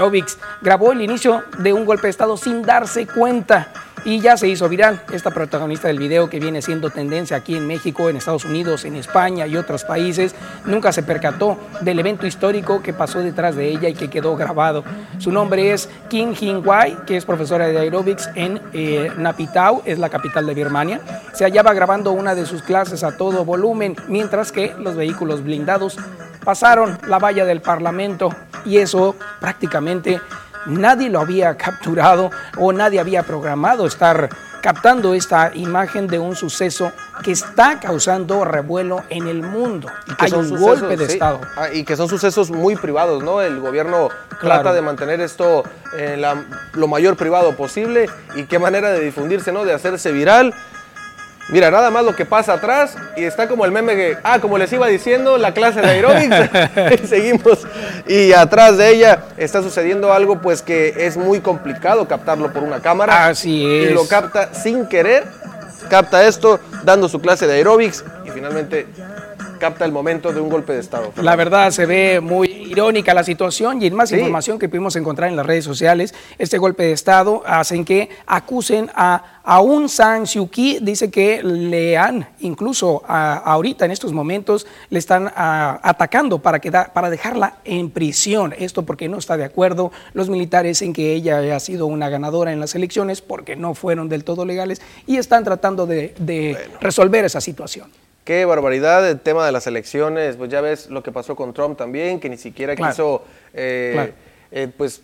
grabó el inicio de un golpe de Estado sin darse cuenta y ya se hizo viral. Esta protagonista del video que viene siendo tendencia aquí en México, en Estados Unidos, en España y otros países, nunca se percató del evento histórico que pasó detrás de ella y que quedó grabado. Su nombre es Kim Hin Wai, que es profesora de aerobics en eh, Napitau, es la capital de Birmania. Se hallaba grabando una de sus clases a todo volumen, mientras que los vehículos blindados pasaron la valla del Parlamento y eso prácticamente nadie lo había capturado o nadie había programado estar captando esta imagen de un suceso que está causando revuelo en el mundo. Y que Hay un golpe de Estado. Ah, y que son sucesos muy privados, ¿no? El gobierno trata de mantener esto en lo mayor privado posible y qué manera de difundirse, ¿no? De hacerse viral Mira, nada más lo que pasa atrás y está como el meme que, ah, como les iba diciendo, la clase de aeróbics, seguimos. Y atrás de ella está sucediendo algo pues que es muy complicado captarlo por una cámara. Así es. Y lo capta sin querer, capta esto dando su clase de aeróbics y finalmente capta el momento de un golpe de Estado. La verdad se ve muy irónica la situación y en más información que pudimos encontrar en las redes sociales, este golpe de Estado hacen que acusen a Aung San Suu Kyi, dice que le han, incluso ahorita en estos momentos, le están atacando para, para dejarla en prisión. Esto porque no está de acuerdo los militares en que ella haya sido una ganadora en las elecciones porque no fueron del todo legales y están tratando de, resolver esa situación. Qué barbaridad el tema de las elecciones, pues ya ves lo que pasó con Trump también, que ni siquiera quiso eh, eh, pues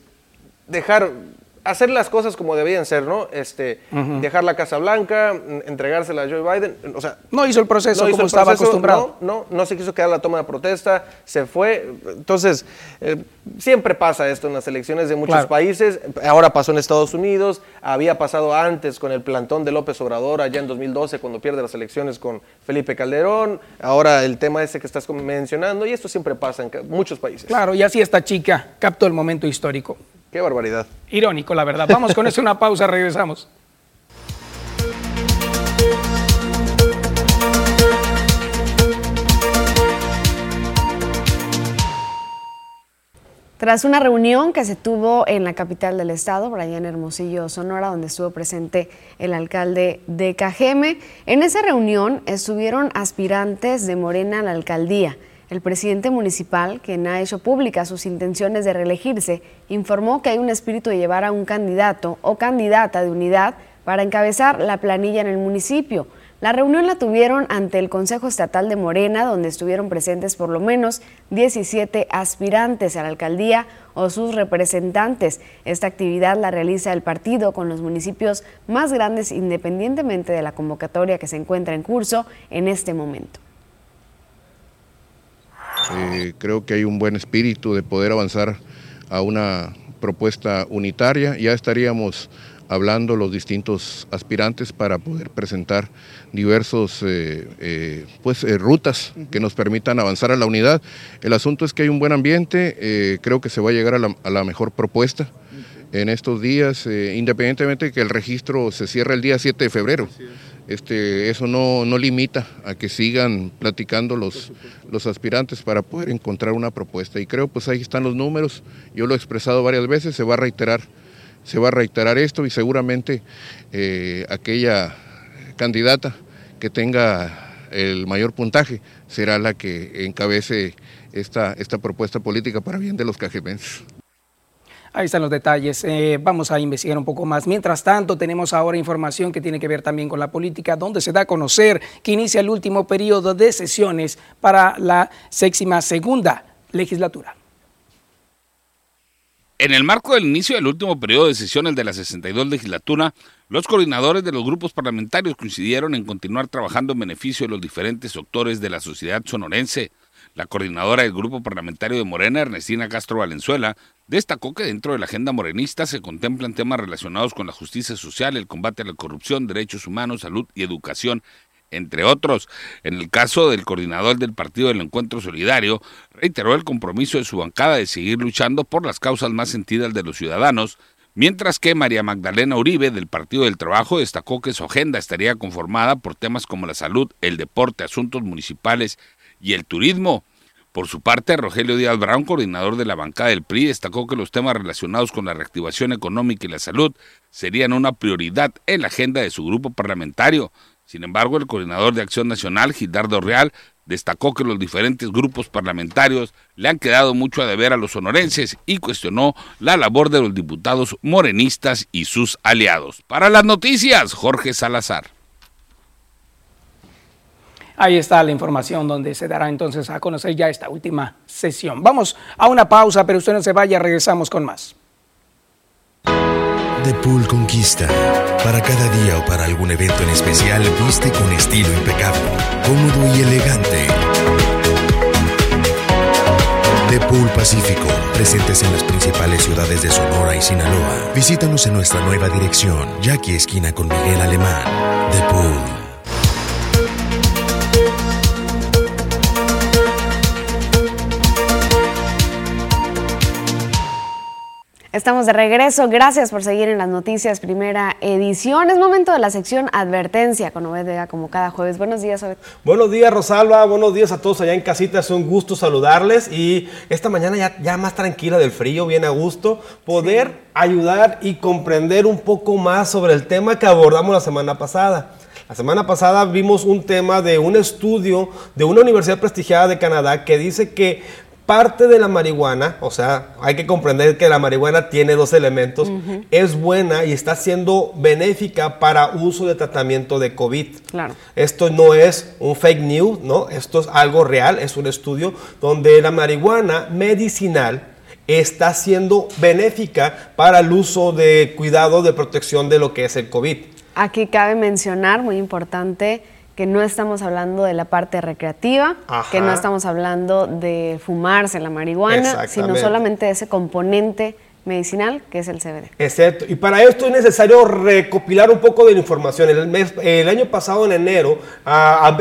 dejar hacer las cosas como debían ser, ¿no? Este, dejar la Casa Blanca, entregársela a Joe Biden, o sea, no hizo el proceso como estaba acostumbrado. No, no, se quiso quedar la toma de protesta, se fue. Entonces, eh, siempre pasa esto en las elecciones de muchos países. Ahora pasó en Estados Unidos, había pasado antes con el plantón de López Obrador allá en 2012 cuando pierde las elecciones con Felipe Calderón. Ahora el tema ese que estás mencionando y esto siempre pasa en muchos países. Claro, y así esta chica captó el momento histórico. Qué barbaridad. Irónico, la verdad. Vamos con eso, una pausa, regresamos. Tras una reunión que se tuvo en la capital del estado, Brian Hermosillo, Sonora, donde estuvo presente el alcalde de Cajeme, en esa reunión estuvieron aspirantes de Morena a la alcaldía. El presidente municipal, quien ha hecho públicas sus intenciones de reelegirse, informó que hay un espíritu de llevar a un candidato o candidata de unidad para encabezar la planilla en el municipio. La reunión la tuvieron ante el Consejo Estatal de Morena, donde estuvieron presentes por lo menos 17 aspirantes a la alcaldía o sus representantes. Esta actividad la realiza el partido con los municipios más grandes independientemente de la convocatoria que se encuentra en curso en este momento. Eh, creo que hay un buen espíritu de poder avanzar a una propuesta unitaria. Ya estaríamos hablando los distintos aspirantes para poder presentar diversos eh, eh, pues, rutas que nos permitan avanzar a la unidad. El asunto es que hay un buen ambiente, creo que se va a llegar a la, a la mejor propuesta en estos días, independientemente de que el registro se cierre el día 7 de febrero este, eso no, no, limita a que sigan platicando los, los aspirantes para poder encontrar una propuesta. Y creo pues ahí están los números, yo lo he expresado varias veces, se va a reiterar, se va a reiterar esto y seguramente eh, aquella candidata que tenga el mayor puntaje será la que encabece esta, esta propuesta política para bien de los cajemenses. Ahí están los detalles. Eh, vamos a investigar un poco más. Mientras tanto, tenemos ahora información que tiene que ver también con la política, donde se da a conocer que inicia el último periodo de sesiones para la séptima segunda legislatura. En el marco del inicio del último periodo de sesiones de la 62 legislatura, los coordinadores de los grupos parlamentarios coincidieron en continuar trabajando en beneficio de los diferentes sectores de la sociedad sonorense. La coordinadora del grupo parlamentario de Morena, Ernestina Castro Valenzuela, destacó que dentro de la agenda morenista se contemplan temas relacionados con la justicia social, el combate a la corrupción, derechos humanos, salud y educación, entre otros. En el caso del coordinador del Partido del Encuentro Solidario, reiteró el compromiso de su bancada de seguir luchando por las causas más sentidas de los ciudadanos, mientras que María Magdalena Uribe del Partido del Trabajo destacó que su agenda estaría conformada por temas como la salud, el deporte, asuntos municipales y el turismo. Por su parte, Rogelio Díaz Brown, coordinador de la bancada del PRI, destacó que los temas relacionados con la reactivación económica y la salud serían una prioridad en la agenda de su grupo parlamentario. Sin embargo, el coordinador de Acción Nacional, Gildardo Real, destacó que los diferentes grupos parlamentarios le han quedado mucho a deber a los sonorenses y cuestionó la labor de los diputados morenistas y sus aliados. Para las noticias, Jorge Salazar. Ahí está la información donde se dará entonces a conocer ya esta última sesión. Vamos a una pausa, pero usted no se vaya, regresamos con más. The Pool Conquista. Para cada día o para algún evento en especial, viste con estilo impecable, cómodo y elegante. The Pool Pacífico, presentes en las principales ciudades de Sonora y Sinaloa. Visítanos en nuestra nueva dirección, Jackie Esquina con Miguel Alemán. The Pool. Estamos de regreso. Gracias por seguir en las noticias, primera edición. Es momento de la sección Advertencia con Obed Vega, como cada jueves. Buenos días, Obed. Buenos días, Rosalba. Buenos días a todos allá en casita. Es un gusto saludarles. Y esta mañana ya, ya más tranquila del frío, bien a gusto, poder ayudar y comprender un poco más sobre el tema que abordamos la semana pasada. La semana pasada vimos un tema de un estudio de una universidad prestigiada de Canadá que dice que parte de la marihuana, o sea, hay que comprender que la marihuana tiene dos elementos, es buena y está siendo benéfica para uso de tratamiento de COVID. Claro. Esto no es un fake news, ¿no? Esto es algo real, es un estudio donde la marihuana medicinal está siendo benéfica para el uso de cuidado de protección de lo que es el COVID. Aquí cabe mencionar, muy importante, que no estamos hablando de la parte recreativa, que no estamos hablando de fumarse la marihuana, sino solamente de ese componente medicinal que es el CBD. Exacto. Y para esto es necesario recopilar un poco de la información. El, año pasado, en enero,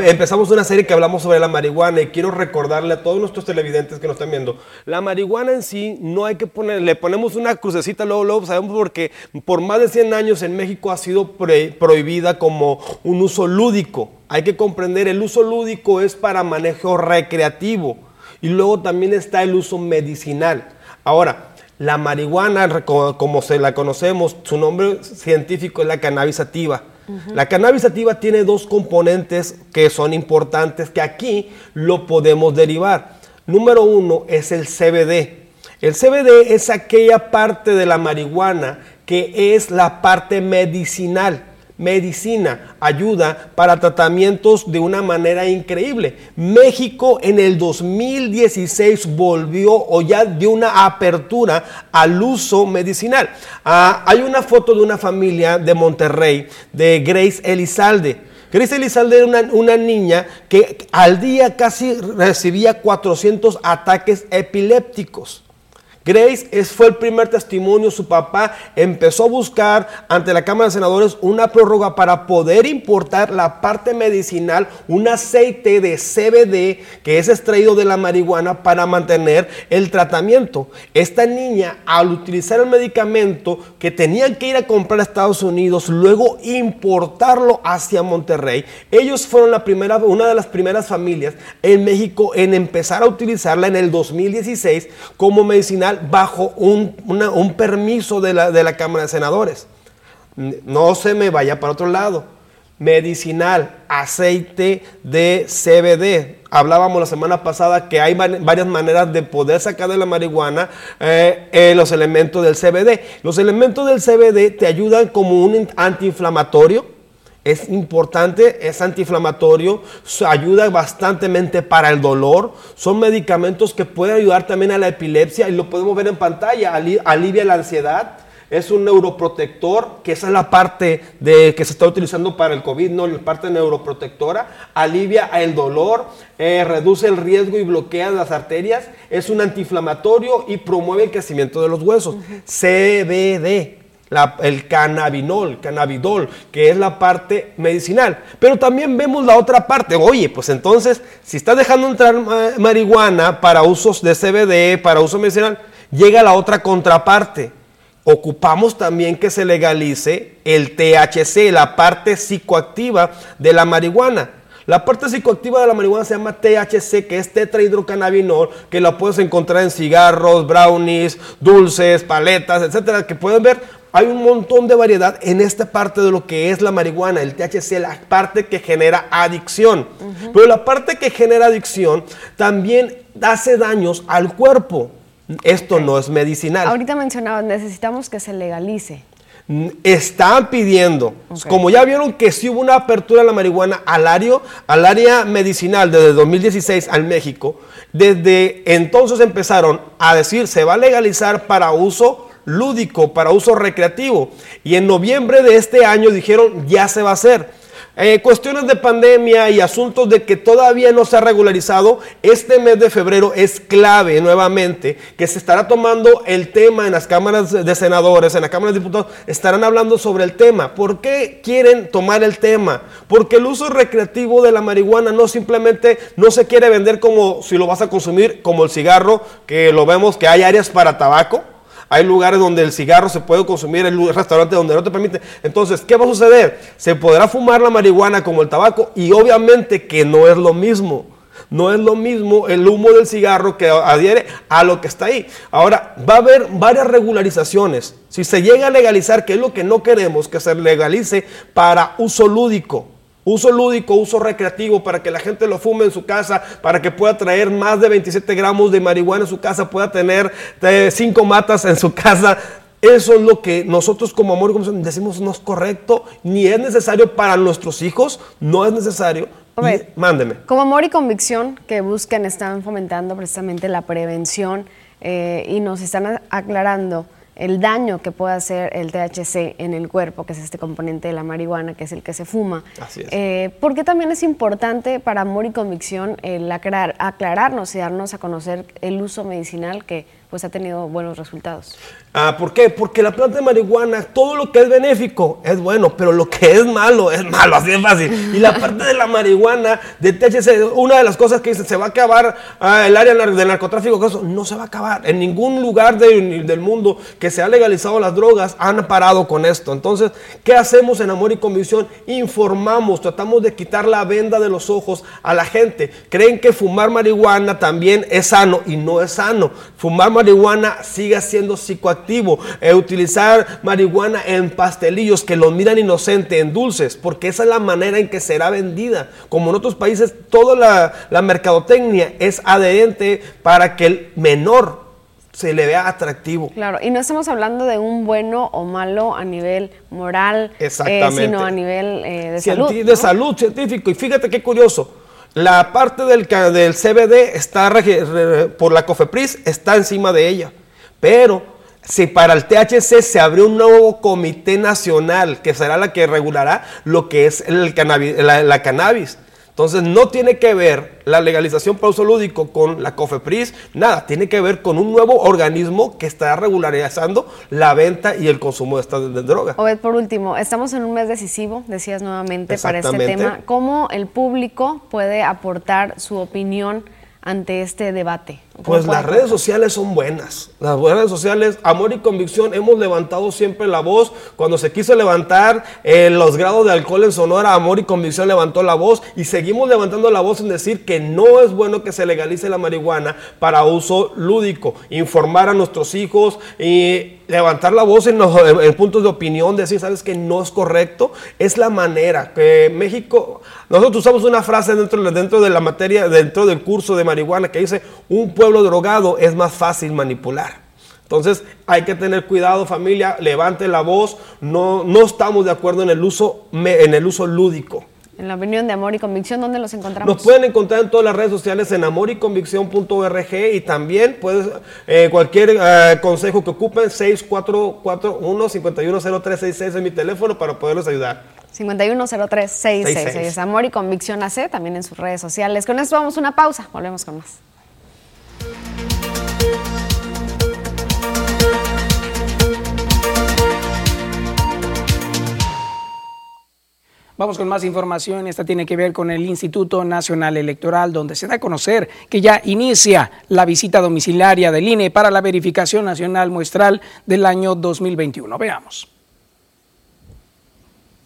empezamos una serie que hablamos sobre la marihuana y quiero recordarle a todos nuestros televidentes que nos están viendo, la marihuana en sí no hay que poner, le ponemos una crucecita luego, luego sabemos porque por más de 100 años en México ha sido prohibida como un uso lúdico. Hay que comprender, el uso lúdico es para manejo recreativo y luego también está el uso medicinal. Ahora, la marihuana, como se la conocemos, su nombre científico es la cannabis sativa. La cannabis sativa tiene dos componentes que son importantes que aquí lo podemos derivar. Número uno es el CBD. El CBD es aquella parte de la marihuana que es la parte medicinal medicina, ayuda para tratamientos de una manera increíble. México en el 2016 volvió o ya dio una apertura al uso medicinal. Ah, hay una foto de una familia de Monterrey, de Grace Elizalde. Grace Elizalde era una, una, niña que al día casi recibía 400 ataques epilépticos. Grace fue el primer testimonio, su papá empezó a buscar ante la Cámara de Senadores una prórroga para poder importar la parte medicinal, un aceite de CBD que es extraído de la marihuana para mantener el tratamiento. Esta niña, al utilizar el medicamento que tenían que ir a comprar a Estados Unidos, luego importarlo hacia Monterrey, ellos fueron la primera, una de las primeras familias en México en empezar a utilizarla en el 2016 como medicinal bajo un, un permiso de la, de la Cámara de Senadores. No se me vaya para otro lado. Medicinal, aceite de CBD. Hablábamos la semana pasada que hay varias maneras de poder sacar de la marihuana eh, eh, los elementos del CBD. Los elementos del CBD te ayudan como un antiinflamatorio, es importante, es antiinflamatorio, ayuda bastantemente para el dolor. Son medicamentos que pueden ayudar también a la epilepsia y lo podemos ver en pantalla, alivia la ansiedad. Es un neuroprotector, que esa es la parte de, que se está utilizando para el COVID, no la parte neuroprotectora. Alivia el dolor, eh, reduce el riesgo y bloquea las arterias. Es un antiinflamatorio y promueve el crecimiento de los huesos. CBD, el cannabinol, cannabidol, que es la parte medicinal. Pero también vemos la otra parte. Oye, pues entonces, si estás dejando entrar marihuana para usos de CBD, para uso medicinal, llega la otra contraparte. Ocupamos también que se legalice el THC, la parte psicoactiva de la marihuana. La parte psicoactiva de la marihuana se llama THC, que es tetrahidrocannabinol, que la puedes encontrar en cigarros, brownies, dulces, paletas, etcétera, que pueden ver hay un montón de variedad en esta parte de lo que es la marihuana, el THC, la parte que genera adicción. Pero la parte que genera adicción también hace daños al cuerpo. Esto no es medicinal. Ahorita mencionaba, necesitamos que se legalice. Están pidiendo, como ya vieron que sí hubo una apertura de la marihuana al área, al área medicinal desde 2016 al México, desde entonces empezaron a decir se va a legalizar para uso lúdico, para uso recreativo. Y en noviembre de este año dijeron ya se va a hacer. Eh, cuestiones de pandemia y asuntos de que todavía no se ha regularizado, este mes de febrero es clave nuevamente que se estará tomando el tema en las cámaras de senadores, en la Cámara de Diputados, estarán hablando sobre el tema. ¿Por qué quieren tomar el tema? Porque el uso recreativo de la marihuana no simplemente no se quiere vender como si lo vas a consumir como el cigarro, que lo vemos que hay áreas para tabaco hay lugares donde el cigarro se puede consumir, hay restaurantes donde no te permite. Entonces, ¿qué va a suceder? Se podrá fumar la marihuana como el tabaco y obviamente que no es lo mismo. No es lo mismo el humo del cigarro que adhiere a lo que está ahí. Ahora, va a haber varias regularizaciones. Si se llega a legalizar, que es lo que no queremos, que se legalice para uso lúdico uso lúdico, uso recreativo, para que la gente lo fume en su casa, para que pueda traer más de 27 gramos de marihuana en su casa, pueda tener 5 eh, matas en su casa. Eso es lo que nosotros como amor decimos no es correcto, ni es necesario para nuestros hijos, no es necesario. mándeme. Como amor y convicción que buscan, están fomentando precisamente la prevención eh, y nos están aclarando el daño que puede hacer el THC en el cuerpo, que es este componente de la marihuana, que es el que se fuma. Así es. Eh, porque también es importante para Amor y Convicción el aclararnos y darnos a conocer el uso medicinal que pues ha tenido buenos resultados. Ah, ¿Por qué? Porque la planta de marihuana, todo lo que es benéfico es bueno, pero lo que es malo es malo, así de fácil. Y la parte de la marihuana, de THC, una de las cosas que se va a acabar ah, el área del narcotráfico, eso no se va a acabar. En ningún lugar del mundo que se ha legalizado las drogas han parado con esto. Entonces, ¿qué hacemos en Amor y Convicción? Informamos, tratamos de quitar la venda de los ojos a la gente. Creen que fumar marihuana también es sano y no es sano. Fumar marihuana sigue siendo psicoactivo. Eh, utilizar marihuana en pastelillos que lo miran inocente, en dulces, porque esa es la manera en que será vendida. Como en otros países, toda la, la mercadotecnia es adherente para que el menor se le vea atractivo. Claro, y no estamos hablando de un bueno o malo a nivel moral, eh, sino a nivel eh, de salud. De salud, científico. Y fíjate qué curioso. La parte del, CBD está por la COFEPRIS, está encima de ella. Pero si para el THC se abrió un nuevo comité nacional que será la que regulará lo que es el la cannabis. Entonces no tiene que ver la legalización para uso lúdico con la COFEPRIS, nada, tiene que ver con un nuevo organismo que está regularizando la venta y el consumo de estas drogas. Obed, por último, estamos en un mes decisivo, decías nuevamente, para este tema. ¿Cómo el público puede aportar su opinión ante este debate? Pues las redes sociales son buenas. Las redes sociales, amor y convicción, hemos levantado siempre la voz. Cuando se quiso levantar eh, los grados de alcohol en Sonora, amor y convicción levantó la voz y seguimos levantando la voz en decir que no es bueno que se legalice la marihuana para uso lúdico. Informar a nuestros hijos y levantar la voz en, los, puntos de opinión, decir, sabes que no es correcto, es la manera que México, nosotros usamos una frase dentro, dentro de la materia, dentro del curso de marihuana que dice, un pueblo drogado es más fácil manipular. Entonces hay que tener cuidado familia, levante la voz, no, no estamos de acuerdo en el, uso, en el uso lúdico. En la opinión de Amor y Convicción, ¿dónde los encontramos? Nos pueden encontrar en todas las redes sociales en amoryconvicción.org y también puedes, eh, cualquier eh, consejo que ocupen, 6441-510366 es mi teléfono para poderles ayudar. 510366 es Amor y Convicción AC, también en sus redes sociales. Con esto vamos a una pausa, volvemos con más. Vamos con más información. Esta tiene que ver con el Instituto Nacional Electoral, donde se da a conocer que ya inicia la visita domiciliaria del INE para la verificación nacional muestral del año 2021. Veamos.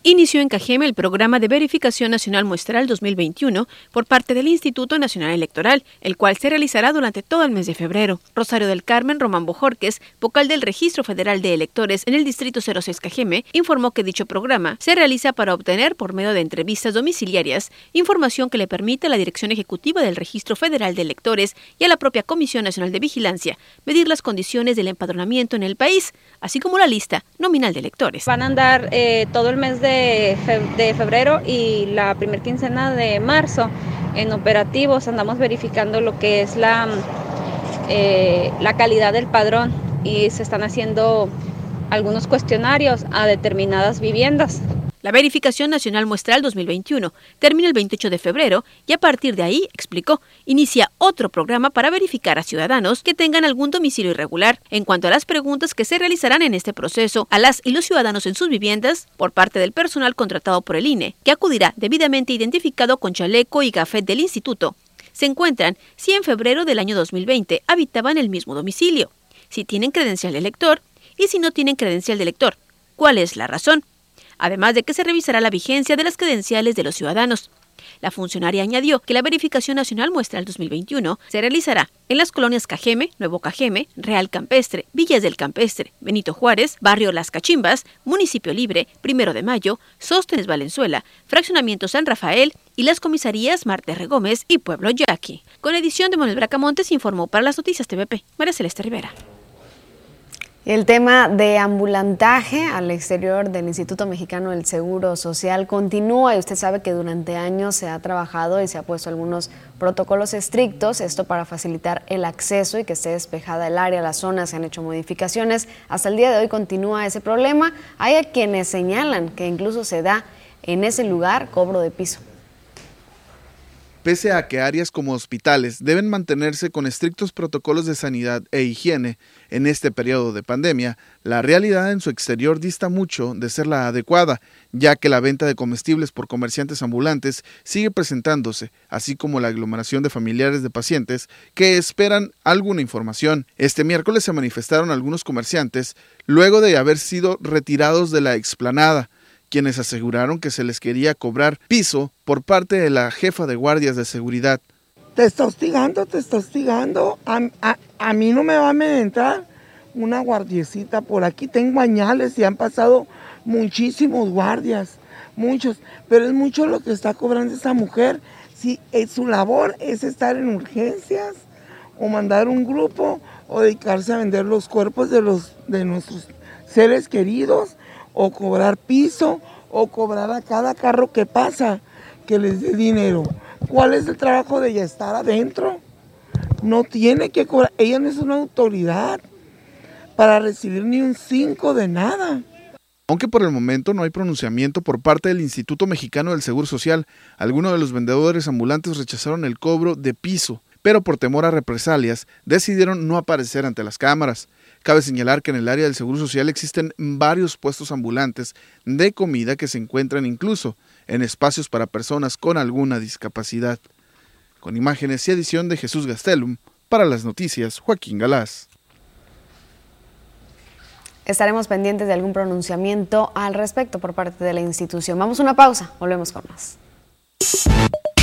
Inició en Cajeme el programa de verificación nacional muestral 2021 por parte del Instituto Nacional Electoral, el cual se realizará durante todo el mes de febrero. Rosario del Carmen Román Bojorques, vocal del Registro Federal de Electores en el Distrito 06 Cajeme, informó que dicho programa se realiza para obtener, por medio de entrevistas domiciliarias, información que le permite a la Dirección Ejecutiva del Registro Federal de Electores y a la propia Comisión Nacional de Vigilancia medir las condiciones del empadronamiento en el país, así como la lista nominal de electores. Van a andar eh, todo el mes de de, febrero y la primera quincena de marzo en operativos andamos verificando lo que es la, eh, la calidad del padrón y se están haciendo algunos cuestionarios a determinadas viviendas. La verificación nacional muestral 2021 termina el 28 de febrero y a partir de ahí, explicó, inicia otro programa para verificar a ciudadanos que tengan algún domicilio irregular. En cuanto a las preguntas que se realizarán en este proceso a las y los ciudadanos en sus viviendas por parte del personal contratado por el INE, que acudirá debidamente identificado con chaleco y gafet del instituto, se encuentran si en febrero del año 2020 habitaban el mismo domicilio, si tienen credencial de elector y si no tienen credencial de elector. ¿Cuál es la razón? Además de que se revisará la vigencia de las credenciales de los ciudadanos. La funcionaria añadió que la verificación nacional muestra el 2021 se realizará en las colonias Cajeme, Nuevo Cajeme, Real Campestre, Villas del Campestre, Benito Juárez, Barrio Las Cachimbas, Municipio Libre, Primero de Mayo, Sóstenes Valenzuela, Fraccionamiento San Rafael y las comisarías Marte Regómez y Pueblo Yaqui. Con edición de Manuel Bracamontes informó para las noticias TVP, María Celeste Rivera. El tema de ambulantaje al exterior del Instituto Mexicano del Seguro Social continúa y usted sabe que durante años se ha trabajado y se ha puesto algunos protocolos estrictos, esto para facilitar el acceso y que esté despejada el área, las zonas, se han hecho modificaciones. Hasta el día de hoy continúa ese problema. Hay a quienes señalan que incluso se da en ese lugar cobro de piso. Pese a que áreas como hospitales deben mantenerse con estrictos protocolos de sanidad e higiene en este periodo de pandemia, la realidad en su exterior dista mucho de ser la adecuada, ya que la venta de comestibles por comerciantes ambulantes sigue presentándose, así como la aglomeración de familiares de pacientes que esperan alguna información. Este miércoles se manifestaron algunos comerciantes luego de haber sido retirados de la explanada quienes aseguraron que se les quería cobrar piso por parte de la jefa de guardias de seguridad. Te está hostigando, te está hostigando. A, mí no me va a entrar una guardiecita por aquí. Tengo añales y han pasado muchísimos guardias, muchos. Pero es mucho lo que está cobrando esa mujer. Si eh, su labor es estar en urgencias o mandar un grupo o dedicarse a vender los cuerpos de, los, de nuestros seres queridos o cobrar piso o cobrar a cada carro que pasa que les dé dinero. ¿Cuál es el trabajo de ella? Estar adentro. No tiene que cobrar. Ella no es una autoridad para recibir ni un cinco de nada. Aunque por el momento no hay pronunciamiento por parte del Instituto Mexicano del Seguro Social, algunos de los vendedores ambulantes rechazaron el cobro de piso, pero por temor a represalias decidieron no aparecer ante las cámaras. Cabe señalar que en el área del Seguro Social existen varios puestos ambulantes de comida que se encuentran incluso en espacios para personas con alguna discapacidad. Con imágenes y edición de Jesús Gastelum, para las noticias, Joaquín Galás. Estaremos pendientes de algún pronunciamiento al respecto por parte de la institución. Vamos a una pausa, volvemos con más.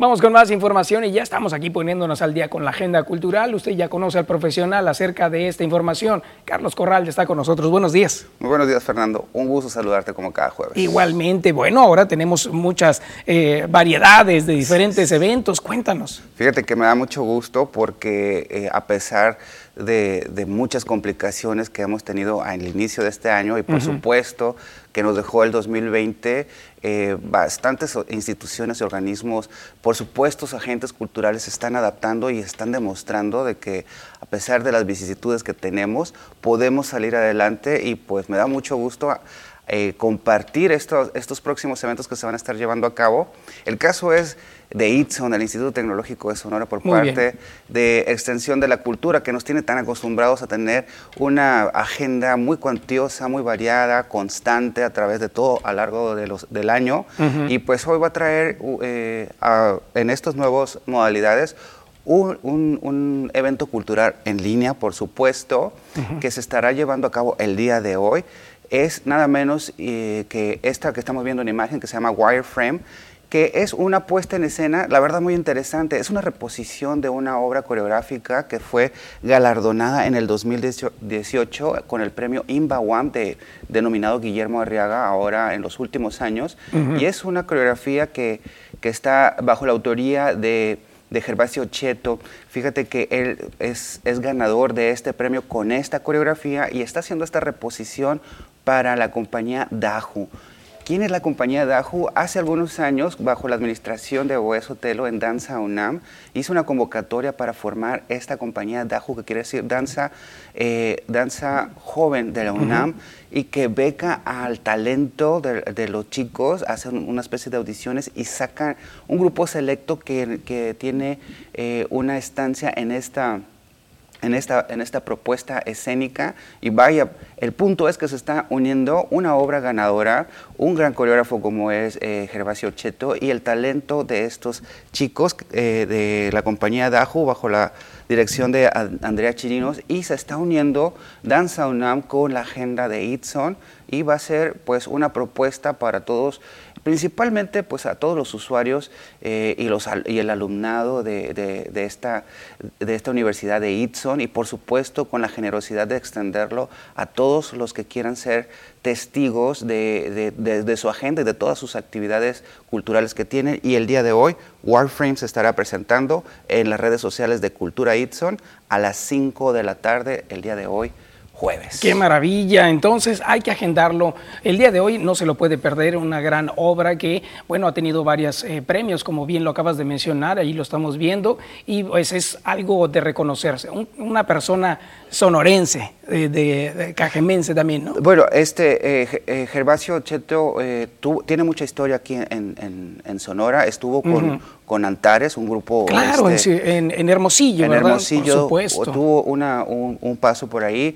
Vamos con más información y ya estamos aquí poniéndonos al día con la agenda cultural. Usted ya conoce al profesional acerca de esta información. Carlos Corral ya está con nosotros. Buenos días. Muy buenos días, Fernando. Un gusto saludarte como cada jueves. Igualmente. Bueno, ahora tenemos muchas eh, variedades de diferentes eventos. Cuéntanos. Fíjate que me da mucho gusto porque eh, a pesar de, muchas complicaciones que hemos tenido al inicio de este año y por supuesto que nos dejó el 2020, eh, bastantes instituciones y organismos, por supuesto agentes culturales se están adaptando y están demostrando de que a pesar de las vicisitudes que tenemos, podemos salir adelante y pues me da mucho gusto eh, compartir estos, estos próximos eventos que se van a estar llevando a cabo. El caso es de ITSON, el Instituto Tecnológico de Sonora, por parte de Extensión de la Cultura, que nos tiene tan acostumbrados a tener una agenda muy cuantiosa, muy variada, constante a través de todo a lo largo de los, del año. Y pues hoy va a traer eh, en estas nuevas modalidades un, un, evento cultural en línea, por supuesto, que se estará llevando a cabo el día de hoy. Es nada menos eh, que esta que estamos viendo en imagen, que se llama Wireframe, que es una puesta en escena, la verdad, muy interesante. Es una reposición de una obra coreográfica que fue galardonada en el 2018 con el premio One de, denominado Guillermo Arriaga, ahora en los últimos años. Y es una coreografía que, que está bajo la autoría de de Gervasio Cheto. Fíjate que él es, es, ganador de este premio con esta coreografía y está haciendo esta reposición para la compañía Dahu. ¿Quién es la compañía Dahu? Hace algunos años, bajo la administración de Oes Otelo en Danza UNAM, hizo una convocatoria para formar esta compañía Dahu, que quiere decir danza, eh, danza joven de la UNAM, y que beca al talento de, los chicos, hacen una especie de audiciones y sacan un grupo selecto que, que tiene eh, una estancia en esta en esta, en esta propuesta escénica. Y vaya, el punto es que se está uniendo una obra ganadora, un gran coreógrafo como es eh, Gervasio Cheto y el talento de estos chicos eh, de la compañía Dahu bajo la dirección de Andrea Chirinos. Y se está uniendo Danza UNAM con la agenda de Itson. Y va a ser pues una propuesta para todos principalmente pues a todos los usuarios eh, y, los, y el alumnado de, de, esta, de esta universidad de Itson y por supuesto con la generosidad de extenderlo a todos los que quieran ser testigos de, de, su agenda y de todas sus actividades culturales que tienen. Y el día de hoy Warframe se estará presentando en las redes sociales de Cultura Itson a las 5 de la tarde el día de hoy jueves. Qué maravilla, entonces hay que agendarlo. El día de hoy no se lo puede perder, una gran obra que, bueno, ha tenido varios eh, premios, como bien lo acabas de mencionar, ahí lo estamos viendo, y pues es algo de reconocerse. una persona sonorense, eh, de, cajemense también, ¿no? Bueno, este eh, eh Gervasio Cheto tiene mucha historia aquí en, en, Sonora, estuvo con, con Antares, un grupo... Claro, este, en, Hermosillo, en Hermosillo, por supuesto. tuvo una, un, paso por ahí,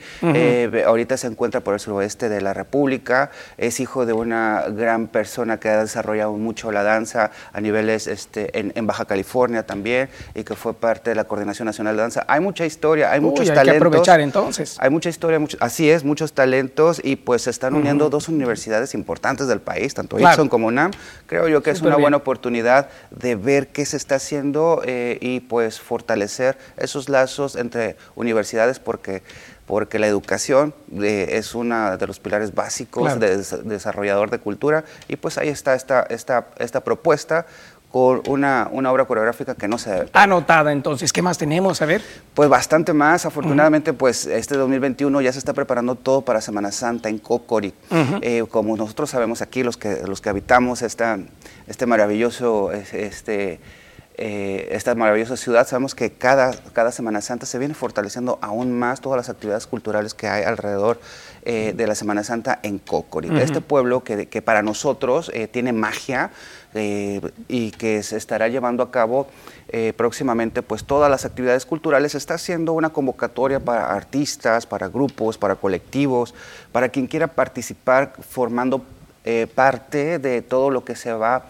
ahorita se encuentra por el suroeste de la República, es hijo de una gran persona que ha desarrollado mucho la danza a niveles este, en, Baja California también, y que fue parte de la Coordinación Nacional de Danza. Hay mucha historia, hay muchos talentos entonces. Hay mucha historia, así es, muchos talentos y pues se están uniendo dos universidades importantes del país, tanto claro. como UNAM. Creo yo que es una buena oportunidad de ver qué se está haciendo eh, y pues fortalecer esos lazos entre universidades porque porque la educación eh, es uno de los pilares básicos de, desarrollador de cultura y pues ahí está esta, esta, esta propuesta con una, una, obra coreográfica que no se... Anotada entonces, ¿qué más tenemos? A ver. Pues bastante más, afortunadamente pues este 2021 ya se está preparando todo para Semana Santa en Cocori. Eh, como nosotros sabemos aquí, los que, los que habitamos esta, este maravilloso... Este, eh, esta maravillosa ciudad, sabemos que cada, cada Semana Santa se viene fortaleciendo aún más todas las actividades culturales que hay alrededor eh, de la Semana Santa en Cocori. Este pueblo que, que para nosotros tiene magia, eh, y que se estará llevando a cabo eh, próximamente pues todas las actividades culturales. Está haciendo una convocatoria para artistas, para grupos, para colectivos, para quien quiera participar formando eh, parte de todo lo que se va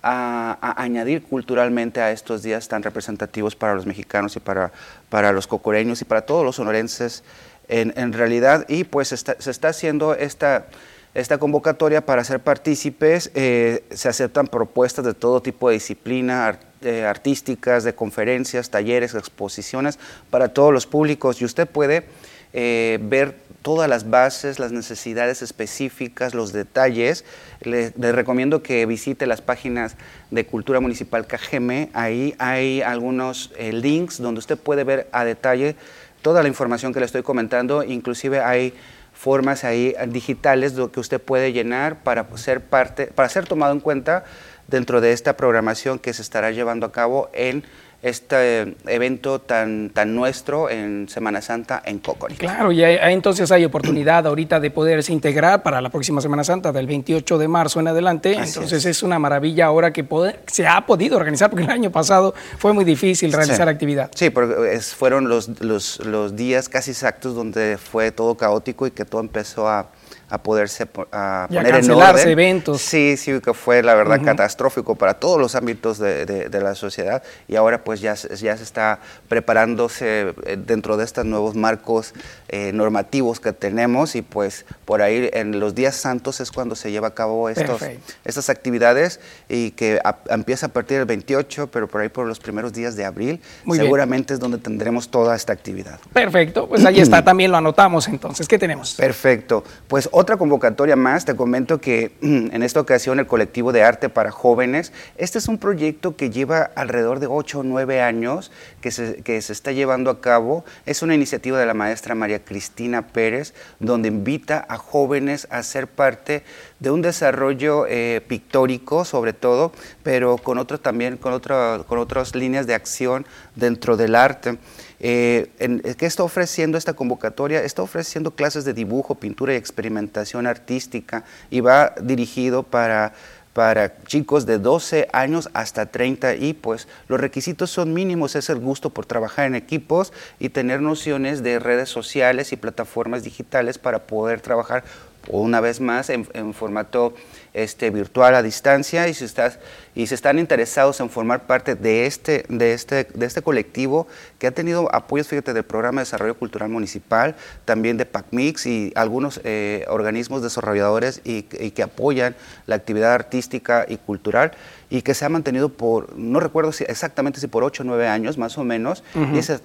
a, añadir culturalmente a estos días tan representativos para los mexicanos y para, para los cocoreños y para todos los sonorenses en, en realidad. Y pues se está haciendo esta esta convocatoria para ser partícipes. Eh, se aceptan propuestas de todo tipo de disciplina, eh, artísticas, de conferencias, talleres, exposiciones para todos los públicos y usted puede eh, ver todas las bases, las necesidades específicas, los detalles. Le, recomiendo que visite las páginas de Cultura Municipal Cajeme. Ahí hay algunos links donde usted puede ver a detalle toda la información que le estoy comentando. Inclusive hay formas ahí digitales que usted puede llenar para ser parte, para ser tomado en cuenta dentro de esta programación que se estará llevando a cabo en este evento tan, tan nuestro en Semana Santa en Coconi. Claro, y entonces hay oportunidad ahorita de poderse integrar para la próxima Semana Santa del 28 de marzo en adelante. entonces es. una maravilla ahora que se ha podido organizar, porque el año pasado fue muy difícil realizar actividad. Sí, porque fueron los, los, los días casi exactos donde fue todo caótico y que todo empezó a a poderse a poner en orden. eventos. Sí, sí, que fue la verdad catastrófico para todos los ámbitos de, de, la sociedad y ahora pues ya, ya se está preparándose eh, dentro de estos nuevos marcos eh, normativos que tenemos y pues por ahí en los días santos es cuando se lleva a cabo estos, estas actividades y que empieza a partir del 28, pero por ahí por los primeros días de abril seguramente es donde tendremos toda esta actividad. Perfecto, pues ahí está, también lo anotamos entonces. ¿Qué tenemos? Perfecto, pues otra convocatoria más, te comento que en esta ocasión el colectivo de arte para jóvenes, este es un proyecto que lleva alrededor de 8 o 9 años que se, que se está llevando a cabo. Es una iniciativa de la maestra María Cristina Pérez, donde invita a jóvenes a ser parte de un desarrollo eh, pictórico sobre todo, pero con otros también, con, otra, con otras líneas de acción dentro del arte. Eh, ¿Qué está ofreciendo esta convocatoria? Está ofreciendo clases de dibujo, pintura y experimentación artística y va dirigido para para chicos de 12 años hasta 30 y pues los requisitos son mínimos, es el gusto por trabajar en equipos y tener nociones de redes sociales y plataformas digitales para poder trabajar una vez más en, formato este, virtual a distancia y si estás y si están interesados en formar parte de este, de este, de este colectivo que ha tenido apoyos, fíjate, del Programa de Desarrollo Cultural Municipal, también de PACMIX y algunos eh, organismos desarrolladores y, que apoyan la actividad artística y cultural y que se ha mantenido por, no recuerdo si, exactamente si por 8 o 9 años más o menos,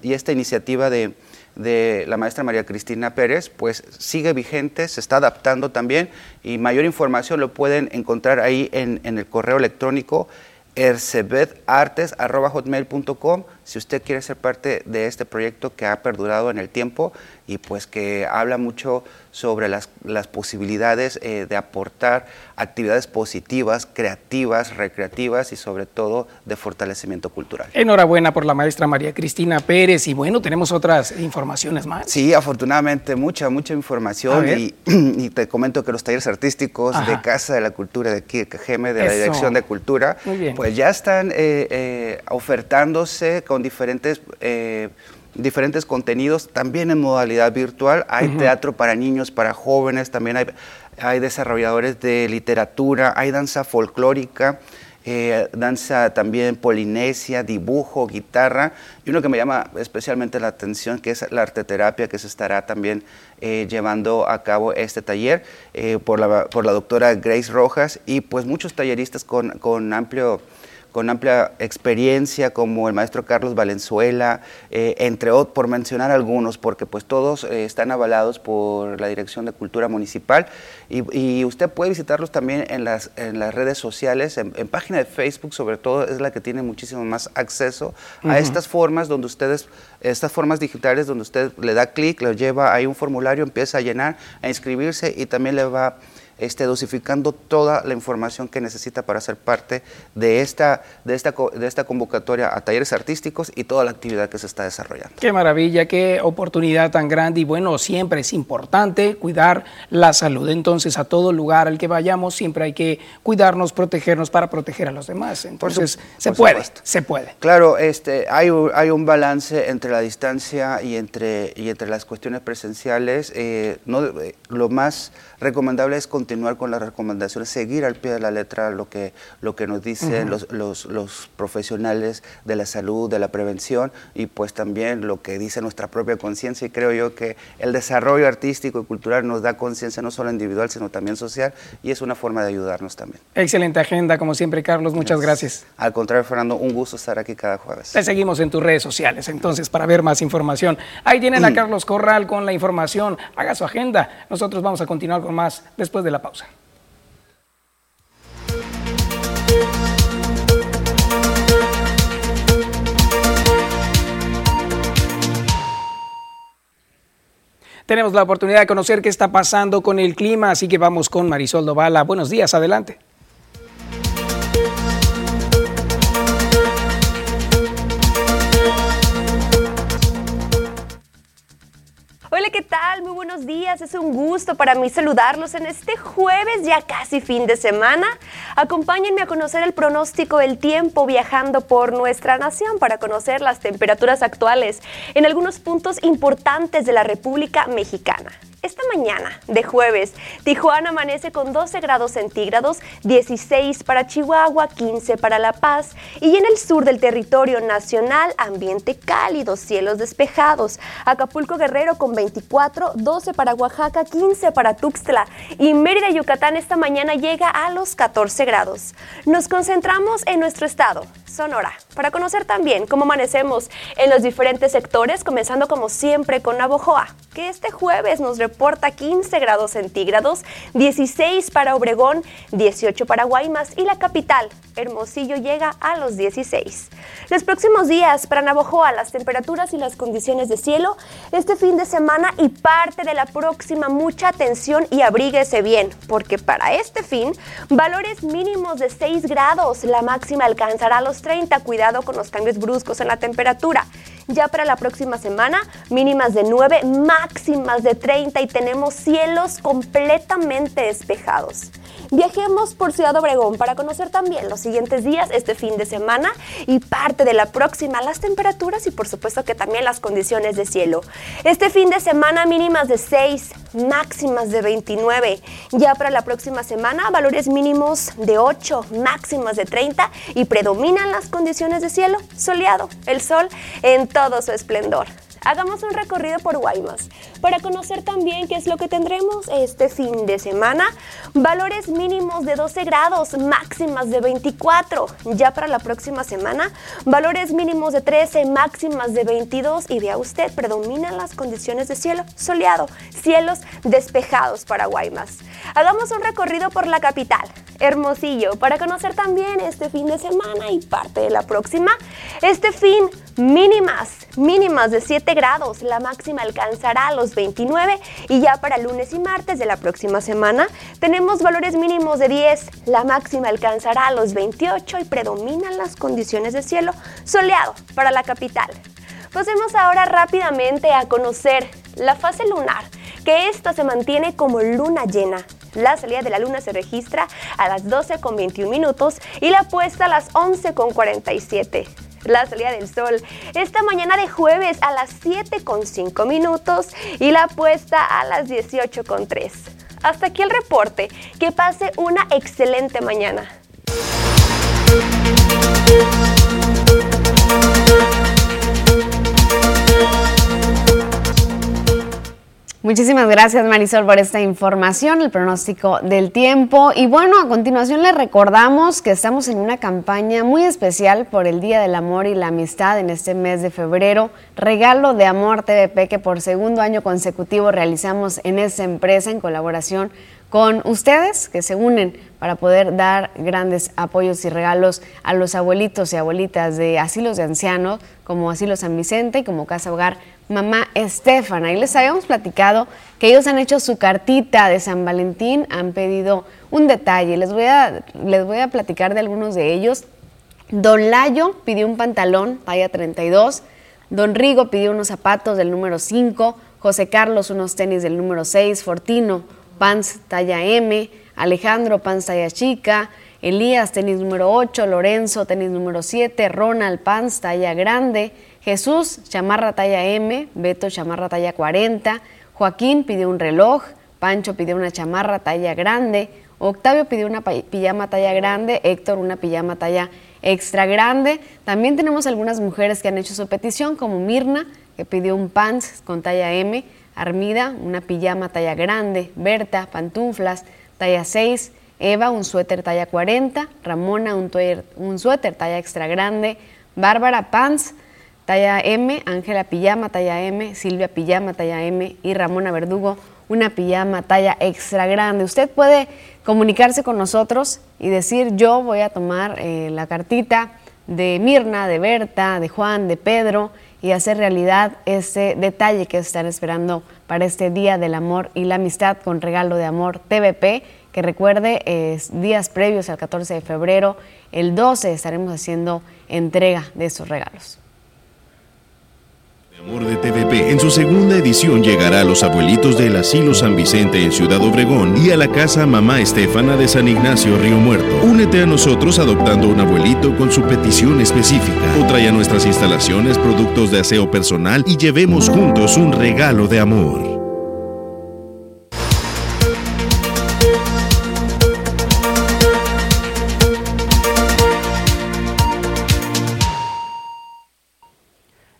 y, esta iniciativa de, de la maestra María Cristina Pérez, pues sigue vigente, se está adaptando también y mayor información lo pueden encontrar ahí en, el correo electrónico ercebedartes.hotmail.com si usted quiere ser parte de este proyecto que ha perdurado en el tiempo y pues que habla mucho sobre las, las posibilidades eh, de aportar actividades positivas, creativas, recreativas y sobre todo de fortalecimiento cultural. Enhorabuena por la maestra María Cristina Pérez. Y bueno, tenemos otras informaciones más. Sí, afortunadamente mucha, mucha información y, te comento que los talleres artísticos de Casa de la Cultura de aquí de Cajeme, de la Dirección de Cultura, pues ya están eh, eh, ofertándose con diferentes diferentes contenidos, también en modalidad virtual. Hay teatro para niños, para jóvenes, también hay, hay desarrolladores de literatura, hay danza folclórica. Eh, danza también polinesia, dibujo, guitarra, y uno que me llama especialmente la atención, que es la arteterapia, que se estará también eh, llevando a cabo este taller eh, por, la, por la doctora Grace Rojas, y pues muchos talleristas con, con amplio con amplia experiencia como el maestro Carlos Valenzuela, eh, entre otros, por mencionar algunos, porque pues todos eh, están avalados por la Dirección de Cultura Municipal. Y, usted puede visitarlos también en las, en las redes sociales, en, página de Facebook sobre todo, es la que tiene muchísimo más acceso a estas formas donde ustedes, estas formas digitales donde usted le da clic, lo lleva, hay un formulario, empieza a llenar, a inscribirse y también le va esté dosificando toda la información que necesita para ser parte de esta, de, esta, de esta convocatoria a talleres artísticos y toda la actividad que se está desarrollando. Qué maravilla, qué oportunidad tan grande y bueno, siempre es importante cuidar la salud. Entonces, a todo lugar al que vayamos, siempre hay que cuidarnos, protegernos para proteger a los demás. Entonces, se puede, se puede. Claro, este, hay, hay un balance entre la distancia y entre, y entre las cuestiones presenciales. Eh, no, eh, lo más recomendable es continuar con las recomendaciones, seguir al pie de la letra lo que, lo que nos dicen los, los, los, profesionales de la salud, de la prevención y pues también lo que dice nuestra propia conciencia y creo yo que el desarrollo artístico y cultural nos da conciencia no solo individual sino también social y es una forma de ayudarnos también. Excelente agenda como siempre Carlos, muchas gracias. Al contrario Fernando, un gusto estar aquí cada jueves. Te seguimos en tus redes sociales entonces para ver más información. Ahí tienen a Carlos Corral con la información, haga su agenda. Nosotros vamos a continuar con más después de la pausa. Tenemos la oportunidad de conocer qué está pasando con el clima, así que vamos con Marisol Dovala. Buenos días, adelante. ¿Qué tal? Muy buenos días. Es un gusto para mí saludarlos en este jueves, ya casi fin de semana. Acompáñenme a conocer el pronóstico del tiempo viajando por nuestra nación para conocer las temperaturas actuales en algunos puntos importantes de la República Mexicana. Esta mañana de jueves, Tijuana amanece con 12 grados centígrados, 16 para Chihuahua, 15 para La Paz y en el sur del territorio nacional ambiente cálido, cielos despejados. Acapulco Guerrero con 24, 12 para Oaxaca, 15 para Tuxtla y Mérida, Yucatán esta mañana llega a los 14 grados. Nos concentramos en nuestro estado, Sonora, para conocer también cómo amanecemos en los diferentes sectores, comenzando como siempre con Navojoa, que este jueves nos reporta 15 grados centígrados, 16 para Obregón, 18 para Guaymas y la capital, Hermosillo, llega a los 16. Los próximos días para Navojoa, las temperaturas y las condiciones de cielo, este fin de semana y parte de la próxima, mucha atención y abríguese bien, porque para este fin, valores mínimos de 6 grados, la máxima alcanzará los 30, cuidado con los cambios bruscos en la temperatura. Ya para la próxima semana, mínimas de 9, máximas de 30 y tenemos cielos completamente despejados. Viajemos por Ciudad Obregón para conocer también los siguientes días, este fin de semana y parte de la próxima, las temperaturas y por supuesto que también las condiciones de cielo. Este fin de semana mínimas de 6, máximas de 29. Ya para la próxima semana valores mínimos de 8, máximas de 30 y predominan las condiciones de cielo soleado, el sol todo su esplendor hagamos un recorrido por Guaymas para conocer también qué es lo que tendremos este fin de semana. Valores mínimos de 12 grados, máximas de 24. Ya para la próxima semana, valores mínimos de 13, máximas de 22. Y vea usted, predominan las condiciones de cielo soleado, cielos despejados para Guaymas. Hagamos un recorrido por la capital. Hermosillo, para conocer también este fin de semana y parte de la próxima. Este fin, mínimas, mínimas de 7 grados, la máxima alcanzará los 29 y ya para lunes y martes de la próxima semana tenemos valores mínimos de 10, la máxima alcanzará los 28 y predominan las condiciones de cielo soleado para la capital. Pasemos ahora rápidamente a conocer la fase lunar, que esta se mantiene como luna llena la salida de la luna se registra a las 12 con 21 minutos y la puesta a las 11 con 47 la salida del sol esta mañana de jueves a las 7 con 5 minutos y la puesta a las 18 con 3. Hasta aquí el reporte. Que pase una excelente mañana. Muchísimas gracias Marisol por esta información, el pronóstico del tiempo. Y bueno, a continuación les recordamos que estamos en una campaña muy especial por el Día del Amor y la Amistad en este mes de febrero. Regalo de Amor TVP que por segundo año consecutivo realizamos en esta empresa en colaboración con ustedes que se unen para poder dar grandes apoyos y regalos a los abuelitos y abuelitas de asilos de ancianos como Asilo San Vicente y como Casa Hogar mamá Estefana. Y les habíamos platicado que ellos han hecho su cartita de San Valentín, han pedido un detalle. Les voy a, les voy a platicar de algunos de ellos. Don Layo pidió un pantalón, talla 32. Don Rigo pidió unos zapatos del número 5. José Carlos unos tenis del número 6. Fortino, pants talla M. Alejandro, pants talla chica. Elías, tenis número 8. Lorenzo, tenis número 7. Ronald, pants talla grande. Jesús, chamarra talla M, Beto, chamarra talla 40, Joaquín pidió un reloj, Pancho pidió una chamarra talla grande, Octavio pidió una pijama talla grande, Héctor una pijama talla extra grande. También tenemos algunas mujeres que han hecho su petición, como Mirna, que pidió un pants con talla M, Armida, una pijama talla grande, Berta, pantuflas, talla 6, Eva, un suéter talla 40, Ramona, un, un suéter talla extra grande, Bárbara, pants, talla M, Ángela Pijama, talla M, Silvia Pijama, talla M y Ramona Verdugo, una pijama talla extra grande. Usted puede comunicarse con nosotros y decir yo voy a tomar eh, la cartita de Mirna, de Berta, de Juan, de Pedro y hacer realidad ese detalle que están esperando para este Día del Amor y la Amistad con regalo de amor TVP, que recuerde es días previos al 14 de febrero, el 12 estaremos haciendo entrega de esos regalos. Amor de TVP en su segunda edición llegará a los abuelitos del Asilo San Vicente en Ciudad Obregón y a la casa Mamá Estefana de San Ignacio Río Muerto. Únete a nosotros adoptando un abuelito con su petición específica o trae a nuestras instalaciones productos de aseo personal y llevemos juntos un regalo de amor.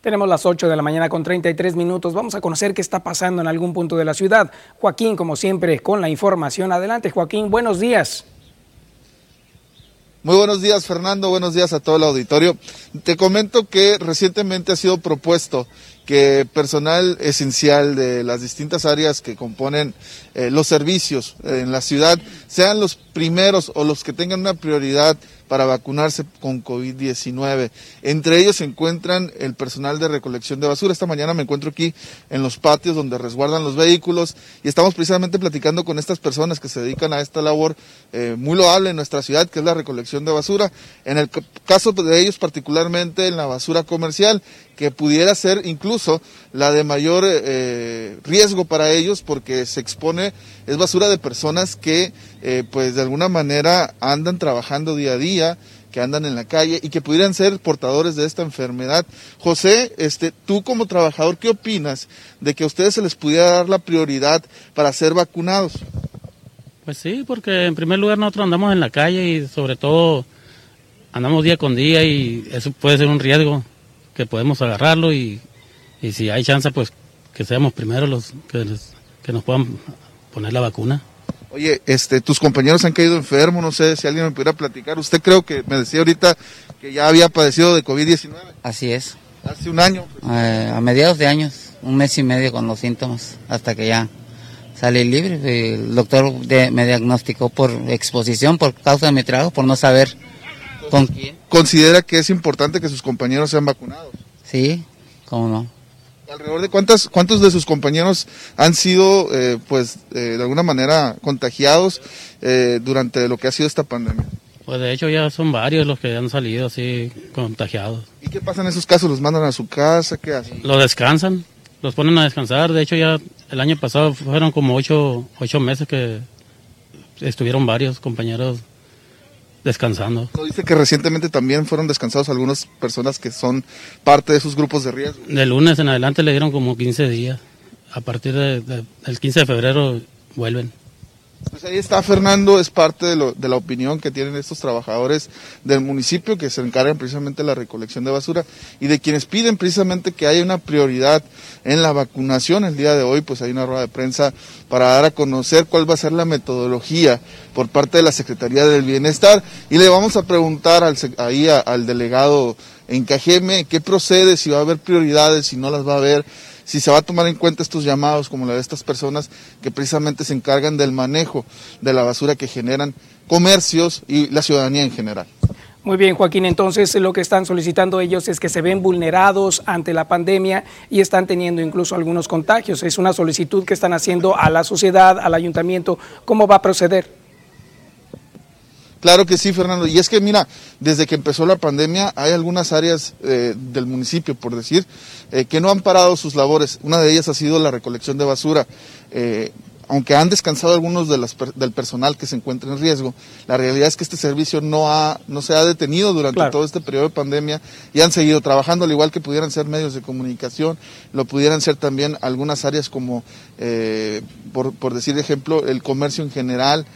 Tenemos las 8 de la mañana con 33 minutos. Vamos a conocer qué está pasando en algún punto de la ciudad. Joaquín, como siempre, con la información. Adelante, Joaquín. Buenos días. Muy buenos días, Fernando. Buenos días a todo el auditorio. Te comento que recientemente ha sido propuesto que personal esencial de las distintas áreas que componen eh, los servicios en la ciudad sean los primeros o los que tengan una prioridad para vacunarse con COVID-19. Entre ellos se encuentran el personal de recolección de basura. Esta mañana me encuentro aquí en los patios donde resguardan los vehículos y estamos precisamente platicando con estas personas que se dedican a esta labor eh, muy loable en nuestra ciudad, que es la recolección de basura. En el caso de ellos particularmente en la basura comercial, que pudiera ser incluso la de mayor eh, riesgo para ellos porque se expone, es basura de personas que eh, pues de alguna manera andan trabajando día a día, que andan en la calle y que pudieran ser portadores de esta enfermedad. José, este, tú como trabajador, ¿qué opinas de que a ustedes se les pudiera dar la prioridad para ser vacunados? Pues sí, porque en primer lugar nosotros andamos en la calle y sobre todo andamos día con día y eso puede ser un riesgo que podemos agarrarlo y, y si hay chance pues que seamos primero los que, que nos puedan poner la vacuna. Oye, este, tus compañeros han caído enfermos, no sé si alguien me pudiera platicar. Usted creo que me decía ahorita que ya había padecido de COVID-19. Así es. Hace un año. Eh, a mediados de años, un mes y medio con los síntomas, hasta que ya salí libre. El doctor me diagnosticó por exposición, por causa de mi trabajo, por no saber con quién. ¿Considera que es importante que sus compañeros sean vacunados? Sí, cómo no. ¿Alrededor de cuántas, cuántos de sus compañeros han sido, eh, pues, eh, de alguna manera contagiados eh, durante lo que ha sido esta pandemia? Pues de hecho ya son varios los que han salido así contagiados. ¿Y qué pasa en esos casos? ¿Los mandan a su casa? ¿Qué hacen? Los descansan, los ponen a descansar. De hecho ya el año pasado fueron como ocho, ocho meses que estuvieron varios compañeros descansando. dice que recientemente también fueron descansados algunas personas que son parte de esos grupos de riesgo. De lunes en adelante le dieron como 15 días. A partir del 15 de febrero vuelven. Pues ahí está Fernando, es parte de, lo, de, la opinión que tienen estos trabajadores del municipio que se encargan precisamente de la recolección de basura y de quienes piden precisamente que haya una prioridad en la vacunación. El día de hoy pues hay una rueda de prensa para dar a conocer cuál va a ser la metodología por parte de la Secretaría del Bienestar y le vamos a preguntar al, ahí al delegado en Cajeme qué procede, si va a haber prioridades, si no las va a haber si se va a tomar en cuenta estos llamados como la de estas personas que precisamente se encargan del manejo de la basura que generan comercios y la ciudadanía en general. Muy bien, Joaquín. Entonces, lo que están solicitando ellos es que se ven vulnerados ante la pandemia y están teniendo incluso algunos contagios. Es una solicitud que están haciendo a la sociedad, al ayuntamiento. ¿Cómo va a proceder? Claro que sí, Fernando. Y es que, mira, desde que empezó la pandemia hay algunas áreas eh, del municipio, por decir, eh, que no han parado sus labores. Una de ellas ha sido la recolección de basura. Eh, aunque han descansado algunos de las, del personal que se encuentra en riesgo, la realidad es que este servicio no, ha, no se ha detenido durante todo este periodo de pandemia y han seguido trabajando, al igual que pudieran ser medios de comunicación, lo pudieran ser también algunas áreas como, por, por decir ejemplo, el comercio en general,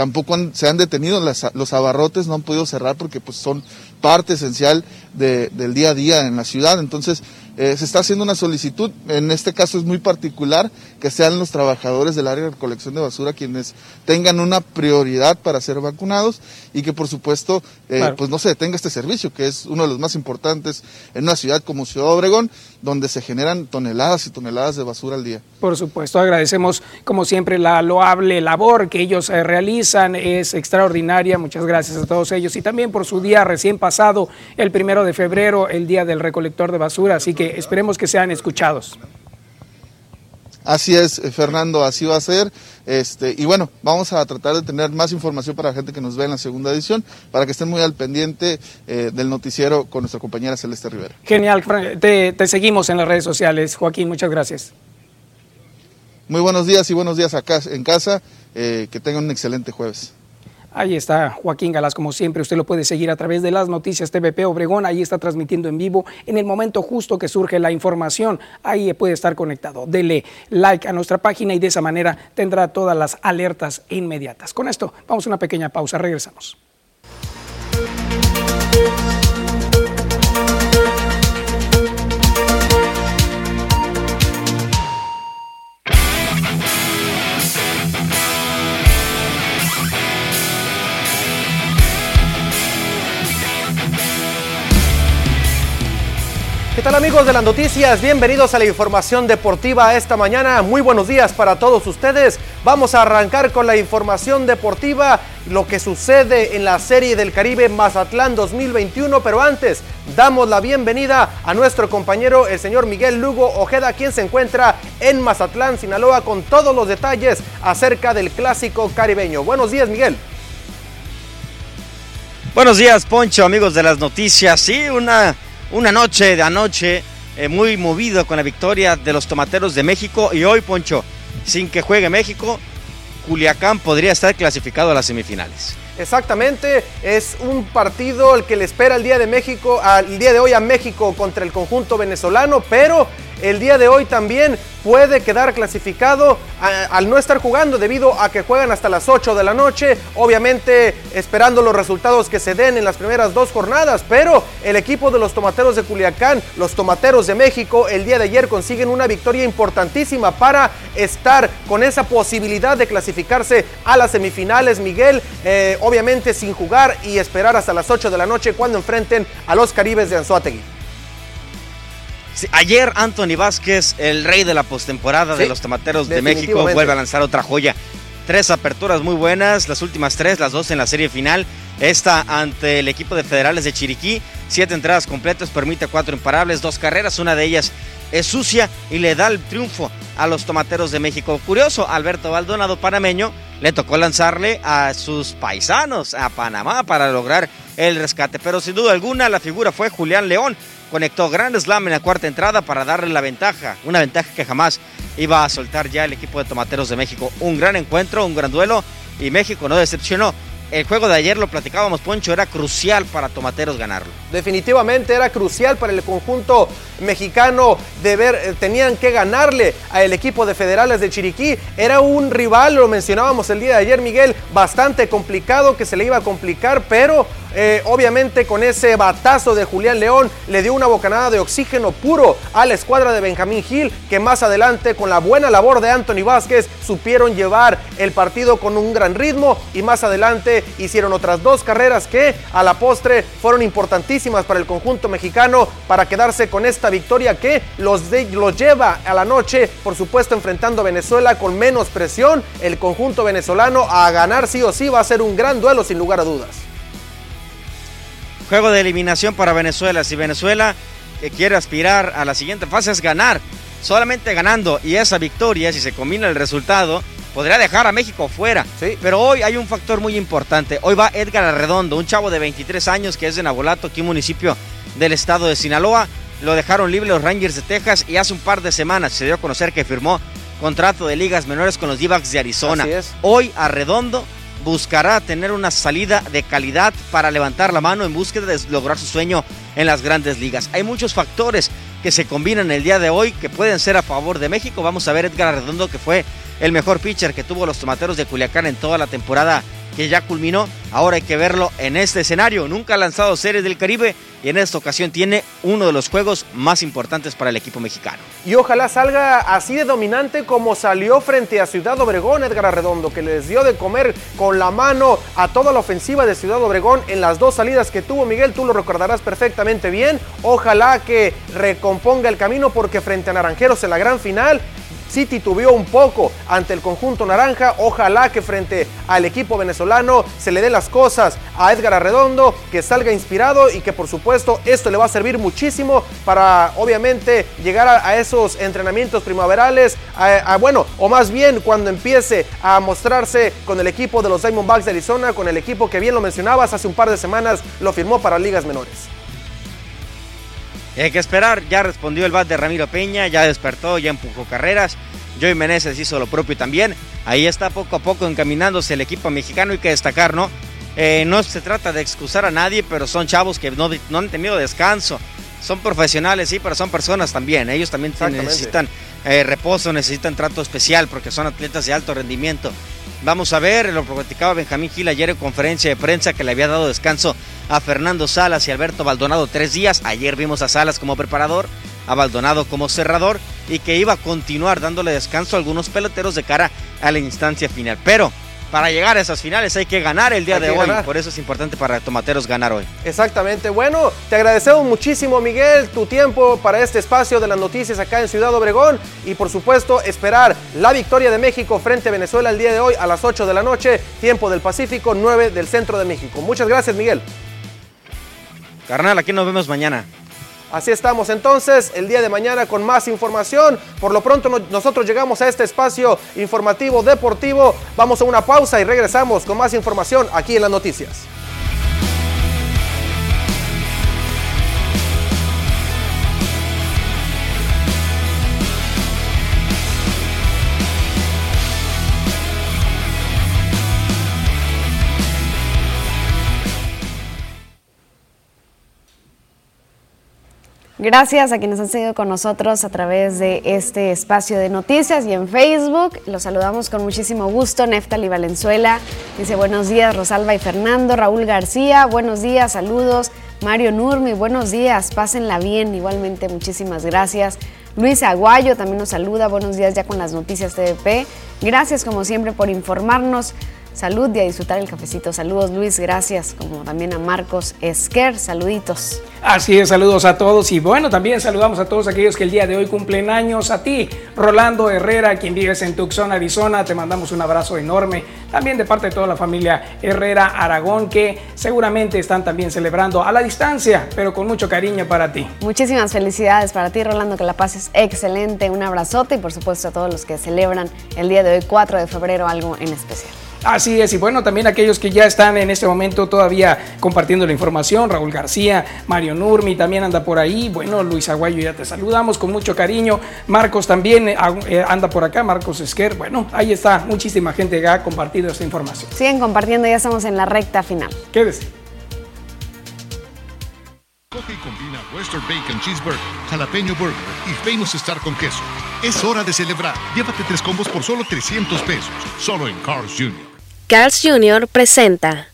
tampoco se han detenido los abarrotes, no han podido cerrar porque pues son parte esencial del día a día en la ciudad. Entonces, eh, se está haciendo una solicitud, en este caso es muy particular, que sean los trabajadores del área de recolección de basura quienes tengan una prioridad para ser vacunados y que por supuesto, eh, pues no se detenga este servicio, que es uno de los más importantes en una ciudad como Ciudad Obregón, donde se generan toneladas y toneladas de basura al día. Por supuesto, agradecemos como siempre la loable labor que ellos eh, realizan, es extraordinaria, muchas gracias a todos ellos. Y también por su día recién pasado, el primero de febrero, el día del recolector de basura, así que esperemos que sean escuchados. Así es, eh, Fernando, así va a ser. Este, y bueno, vamos a tratar de tener más información para la gente que nos ve en la segunda edición, para que estén muy al pendiente eh, del noticiero con nuestra compañera Celeste Rivera. Genial, te, te seguimos en las redes sociales. Joaquín, muchas gracias. Muy buenos días y buenos días acá en casa. Eh, que tengan un excelente jueves. Ahí está Joaquín Galás, como siempre, usted lo puede seguir a través de las noticias TVP Obregón, ahí está transmitiendo en vivo en el momento justo que surge la información, ahí puede estar conectado. Dele like a nuestra página y de esa manera tendrá todas las alertas inmediatas. Con esto, vamos a una pequeña pausa, regresamos. ¿Qué tal amigos de las noticias? Bienvenidos a la información deportiva esta mañana. Muy buenos días para todos ustedes. Vamos a arrancar con la información deportiva, lo que sucede en la Serie del Caribe Mazatlán 2021, pero antes damos la bienvenida a nuestro compañero el señor Miguel Lugo Ojeda, quien se encuentra en Mazatlán, Sinaloa, con todos los detalles acerca del clásico caribeño. Buenos días, Miguel. Buenos días, Poncho, amigos de las noticias. Sí, una una noche de anoche eh, muy movido con la victoria de los Tomateros de México y hoy, Poncho, sin que juegue México, Culiacán podría estar clasificado a las semifinales. Exactamente, es un partido el que le espera el día de México, al día de hoy a México contra el conjunto venezolano, pero el día de hoy también puede quedar clasificado al no estar jugando debido a que juegan hasta las 8 de la noche, obviamente esperando los resultados que se den en las primeras dos jornadas, pero el equipo de los Tomateros de Culiacán, los Tomateros de México, el día de ayer consiguen una victoria importantísima para estar con esa posibilidad de clasificarse a las semifinales, Miguel, eh, sin jugar y esperar hasta las 8 de la noche cuando enfrenten a los Caribes de Anzuategui ayer Anthony Vázquez, el rey de la postemporada de los Tomateros de México, vuelve a lanzar otra joya. Tres aperturas muy buenas, las últimas tres, las dos en la serie final. Esta ante el equipo de Federales de Chiriquí, siete entradas completas, permite cuatro imparables, dos carreras, una de ellas es sucia y le da el triunfo a los Tomateros de México. Curioso, Alberto Baldonado, panameño, le tocó lanzarle a sus paisanos, a Panamá, para lograr el rescate. Pero sin duda alguna, la figura fue Julián León, conectó gran slam en la cuarta entrada para darle la ventaja, una ventaja que jamás iba a soltar ya el equipo de Tomateros de México. Un gran encuentro, un gran duelo y México no decepcionó el juego de ayer, lo platicábamos, Poncho, era crucial para Tomateros ganarlo. Definitivamente era crucial para el conjunto mexicano de ver, eh, tenían que ganarle al equipo de Federales de Chiriquí. Era un rival, lo mencionábamos el día de ayer, Miguel, bastante complicado, que se le iba a complicar, pero eh, obviamente con ese batazo de Julián León le dio una bocanada de oxígeno puro a la escuadra de Benjamín Gil, que más adelante con la buena labor de Anthony Vázquez supieron llevar el partido con un gran ritmo y más adelante hicieron otras dos carreras que a la postre fueron importantísimas para el conjunto mexicano para quedarse con esta victoria que los, los lleva a la noche, por supuesto enfrentando a Venezuela con menos presión, el conjunto venezolano a ganar sí o sí va a ser un gran duelo sin lugar a dudas. Juego de eliminación para Venezuela. Si Venezuela quiere aspirar a la siguiente fase es ganar, solamente ganando y esa victoria, si se combina el resultado, podría dejar a México fuera. Sí. Pero hoy hay un factor muy importante. Hoy va Edgar Arredondo, un chavo de 23 años que es de Nabolato, aquí municipio del estado de Sinaloa. Lo dejaron libre los Rangers de Texas y hace un par de semanas se dio a conocer que firmó contrato de ligas menores con los d de Arizona. Hoy Arredondo buscará tener una salida de calidad para levantar la mano en búsqueda de lograr su sueño en las grandes ligas. Hay muchos factores que se combinan el día de hoy que pueden ser a favor de México. Vamos a ver Edgar Arredondo que fue el mejor pitcher que tuvo los tomateros de Culiacán en toda la temporada que ya culminó. Ahora hay que verlo en este escenario. Nunca ha lanzado series del Caribe y en esta ocasión tiene uno de los juegos más importantes para el equipo mexicano. Y ojalá salga así de dominante como salió frente a Ciudad Obregón, Edgar Arredondo, que les dio de comer con la mano a toda la ofensiva de Ciudad Obregón en las dos salidas que tuvo Miguel, tú lo recordarás perfectamente bien. Ojalá que recomponga el camino porque frente a Naranjeros en la gran final sí titubeó un poco ante el conjunto naranja. Ojalá que frente al equipo venezolano se le den las cosas a Edgar Arredondo, que salga inspirado y que por supuesto esto le va a servir muchísimo para obviamente llegar a, esos entrenamientos primaverales, bueno, o más bien cuando empiece a mostrarse con el equipo de los Diamondbacks de Arizona, con el equipo que bien lo mencionabas, hace un par de semanas lo firmó para ligas menores. Hay que esperar, ya respondió el bat de Ramiro Peña, ya despertó, ya empujó carreras. Joey Meneses hizo lo propio también. Ahí está poco a poco encaminándose el equipo mexicano. Hay que destacar, ¿no? Eh, no se trata de excusar a nadie, pero son chavos que no, no han tenido descanso. Son profesionales, sí, pero son personas también. Ellos también necesitan eh, reposo, necesitan trato especial porque son atletas de alto rendimiento. Vamos a ver, lo platicaba Benjamín Gil ayer en conferencia de prensa que le había dado descanso a Fernando Salas y Alberto Baldonado tres días. Ayer vimos a Salas como preparador, a Baldonado como cerrador y que iba a continuar dándole descanso a algunos peloteros de cara a la instancia final. Pero para llegar a esas finales hay que ganar el día de hoy. Por eso es importante para Tomateros ganar hoy. Exactamente. Bueno, te agradecemos muchísimo, Miguel, tu tiempo para este espacio de las noticias acá en Ciudad Obregón. Y por supuesto, esperar la victoria de México frente a Venezuela el día de hoy a las 8 de la noche, tiempo del Pacífico, 9 del centro de México. Muchas gracias, Miguel. Carnal, aquí nos vemos mañana. Así estamos entonces el día de mañana con más información. Por lo pronto nosotros llegamos a este espacio informativo deportivo. Vamos a una pausa y regresamos con más información aquí en las noticias. Gracias a quienes han seguido con nosotros a través de este espacio de noticias y en Facebook. Los saludamos con muchísimo gusto. Neftali Valenzuela dice buenos días, Rosalba y Fernando. Raúl García, buenos días, saludos. Mario Nurmi, buenos días, pásenla bien. Igualmente, muchísimas gracias. Luis Aguayo también nos saluda. Buenos días ya con las noticias TVP. Gracias como siempre por informarnos salud y a disfrutar el cafecito. Saludos Luis, gracias, como también a Marcos Esquer, saluditos. Así es, saludos a todos y bueno, también saludamos a todos aquellos que el día de hoy cumplen años. A ti, Rolando Herrera, quien vives en Tucson, Arizona, te mandamos un abrazo enorme. También de parte de toda la familia Herrera Aragón, que seguramente están también celebrando a la distancia, pero con mucho cariño para ti. Muchísimas felicidades para ti, Rolando, que la pases excelente. Un abrazote y por supuesto a todos los que celebran el día de hoy, 4 de febrero, algo en especial. Así es, y bueno, también aquellos que ya están en este momento todavía compartiendo la información, Raúl García, Mario Nurmi también anda por ahí, bueno, Luis Aguayo ya te saludamos con mucho cariño, Marcos también eh, eh, anda por acá, Marcos Esquer, bueno, ahí está, muchísima gente que ha compartido esta información. Siguen compartiendo, ya estamos en la recta final. Quédese. Coge y combina Western Bacon Cheeseburger, Jalapeño Burger y Famous Star con queso. Es hora de celebrar. Llévate tres combos por solo 300 pesos, solo en Cars Jr. Carl's Jr. presenta.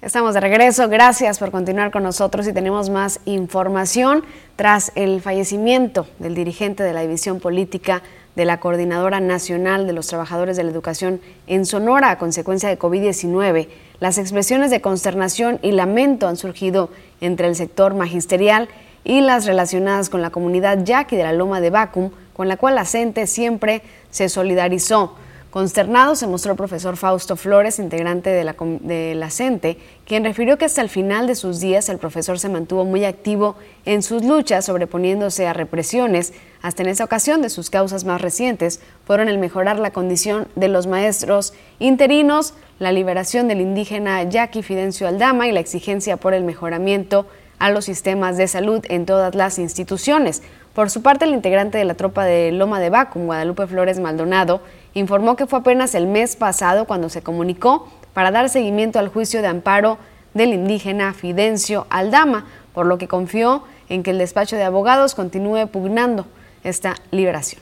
Estamos de regreso, gracias por continuar con nosotros y tenemos más información tras el fallecimiento del dirigente de la División Política de la Coordinadora Nacional de los Trabajadores de la Educación en Sonora a consecuencia de COVID-19. Las expresiones de consternación y lamento han surgido entre el sector magisterial y las relacionadas con la comunidad yaqui de la Loma de Bacum, con la cual la CENTE siempre se solidarizó. Consternado se mostró el profesor Fausto Flores, integrante de la, de la CENTE, quien refirió que hasta el final de sus días el profesor se mantuvo muy activo en sus luchas, sobreponiéndose a represiones. Hasta en esa ocasión, de sus causas más recientes fueron el mejorar la condición de los maestros interinos, la liberación del indígena Jackie Fidencio Aldama y la exigencia por el mejoramiento a los sistemas de salud en todas las instituciones. Por su parte, el integrante de la tropa de Loma de Bacum, Guadalupe Flores Maldonado, informó que fue apenas el mes pasado cuando se comunicó para dar seguimiento al juicio de amparo del indígena Fidencio Aldama, por lo que confió en que el despacho de abogados continúe pugnando esta liberación.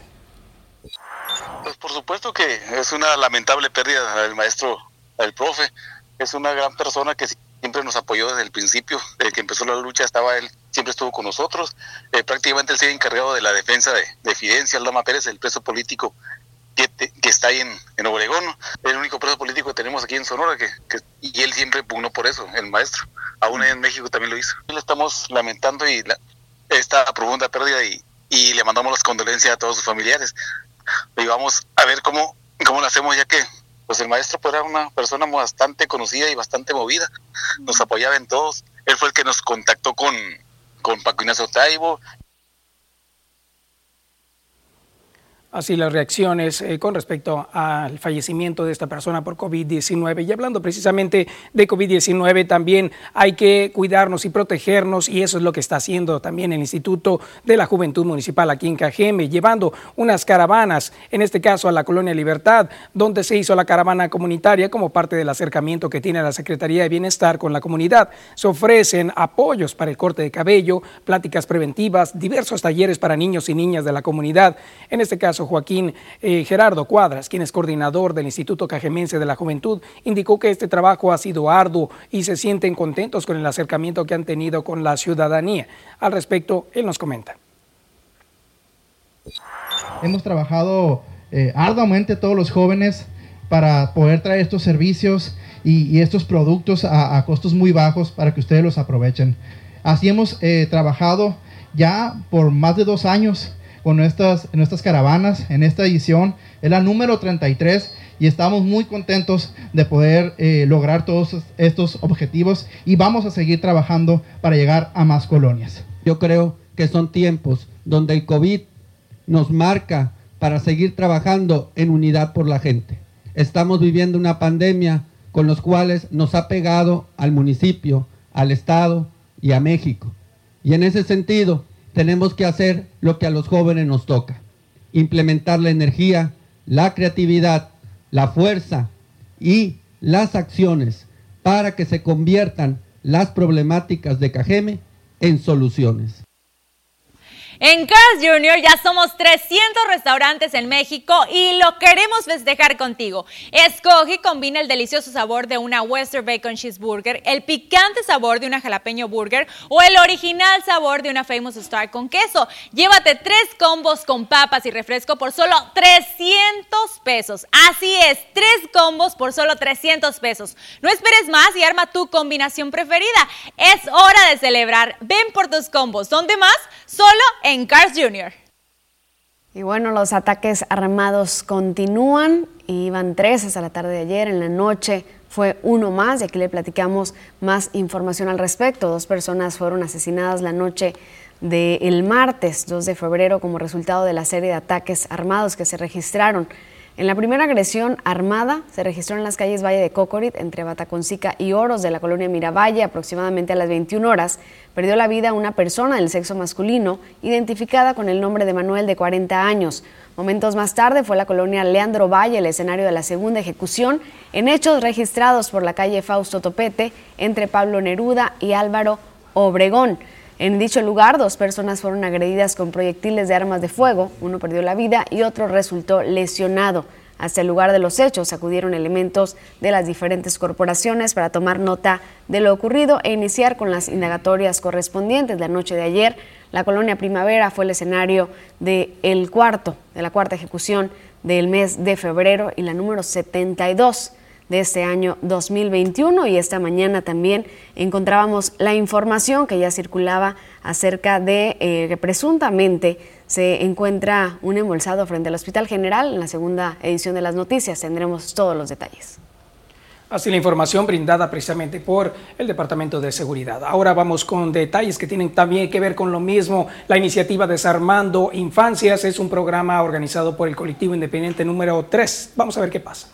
Pues por supuesto que es una lamentable pérdida del maestro, el profe. Es una gran persona que siempre nos apoyó desde el principio, desde que empezó la lucha estaba él, siempre estuvo con nosotros. Eh, prácticamente él se encargado de la defensa de, de Aldama Pérez, el preso político que, que está ahí en, en, Obregón, el único preso político que tenemos aquí en Sonora, que, y él siempre pugnó por eso, el maestro. Aún en México también lo hizo. Le estamos lamentando y esta profunda pérdida y, y le mandamos las condolencias a todos sus familiares y vamos a ver cómo, cómo lo hacemos ya que pues el maestro pues, era una persona bastante conocida y bastante movida, nos apoyaba en todos. Él fue el que nos contactó con, con Paco Ignacio Taibo así las reacciones eh, con respecto al fallecimiento de esta persona por COVID-19. Y hablando precisamente de COVID-19, también hay que cuidarnos y protegernos y eso es lo que está haciendo también el Instituto de la Juventud Municipal aquí en Cajeme, llevando unas caravanas, en este caso a la Colonia Libertad, donde se hizo la caravana comunitaria como parte del acercamiento que tiene la Secretaría de Bienestar con la comunidad. Se ofrecen apoyos para el corte de cabello, pláticas preventivas, diversos talleres para niños y niñas de la comunidad. En este caso, Joaquín eh, Gerardo Cuadras, quien es coordinador del Instituto Cajemense de la Juventud, indicó que este trabajo ha sido arduo y se sienten contentos con el acercamiento que han tenido con la ciudadanía. Al respecto, él nos comenta. Hemos trabajado eh, arduamente todos los jóvenes para poder traer estos servicios y, estos productos a, costos muy bajos para que ustedes los aprovechen. Así hemos eh, trabajado ya por más de dos años con nuestras, caravanas. En esta edición es la número 33 y estamos muy contentos de poder eh, lograr todos estos objetivos y vamos a seguir trabajando para llegar a más colonias. Yo creo que son tiempos donde el COVID nos marca para seguir trabajando en unidad por la gente. Estamos viviendo una pandemia con los cuales nos ha pegado al municipio, al Estado y a México. Y en ese sentido, tenemos que hacer lo que a los jóvenes nos toca, implementar la energía, la creatividad, la fuerza y las acciones para que se conviertan las problemáticas de Cajeme en soluciones. En Carl's Jr. ya somos 300 restaurantes en México y lo queremos festejar contigo. Escoge y combina el delicioso sabor de una Western Bacon Cheeseburger, el picante sabor de una jalapeño burger o el original sabor de una Famous Star con queso. Llévate tres combos con papas y refresco por solo 300 pesos. Así es, tres combos por solo 300 pesos. No esperes más y arma tu combinación preferida. Es hora de celebrar. Ven por tus combos. ¿Dónde más? Solo en Cars Jr. Y bueno, los ataques armados continúan. Iban tres hasta la tarde de ayer. En la noche fue uno más y aquí le platicamos más información al respecto. Dos personas fueron asesinadas la noche del martes 2 de febrero como resultado de la serie de ataques armados que se registraron en la primera agresión armada se registró en las calles Valle de Cocorit, entre Bataconcica y Oros de la colonia Miravalle, aproximadamente a las 21 horas. Perdió la vida una persona del sexo masculino, identificada con el nombre de Manuel, de 40 años. Momentos más tarde fue la colonia Leandro Valle el escenario de la segunda ejecución, en hechos registrados por la calle Fausto Topete, entre Pablo Neruda y Álvaro Obregón. En dicho lugar, dos personas fueron agredidas con proyectiles de armas de fuego, uno perdió la vida y otro resultó lesionado. Hasta el lugar de los hechos acudieron elementos de las diferentes corporaciones para tomar nota de lo ocurrido e iniciar con las indagatorias correspondientes. La noche de ayer, la colonia Primavera fue el escenario de el cuarto, de la cuarta ejecución del mes de febrero y la número 72 de este año 2021 y esta mañana también encontrábamos la información que ya circulaba acerca de eh, que presuntamente se encuentra un embolsado frente al Hospital General en la segunda edición de las noticias. Tendremos todos los detalles. Así la información brindada precisamente por el Departamento de Seguridad. Ahora vamos con detalles que tienen también que ver con lo mismo. La iniciativa Desarmando Infancias es un programa organizado por el colectivo independiente número 3. Vamos a ver qué pasa.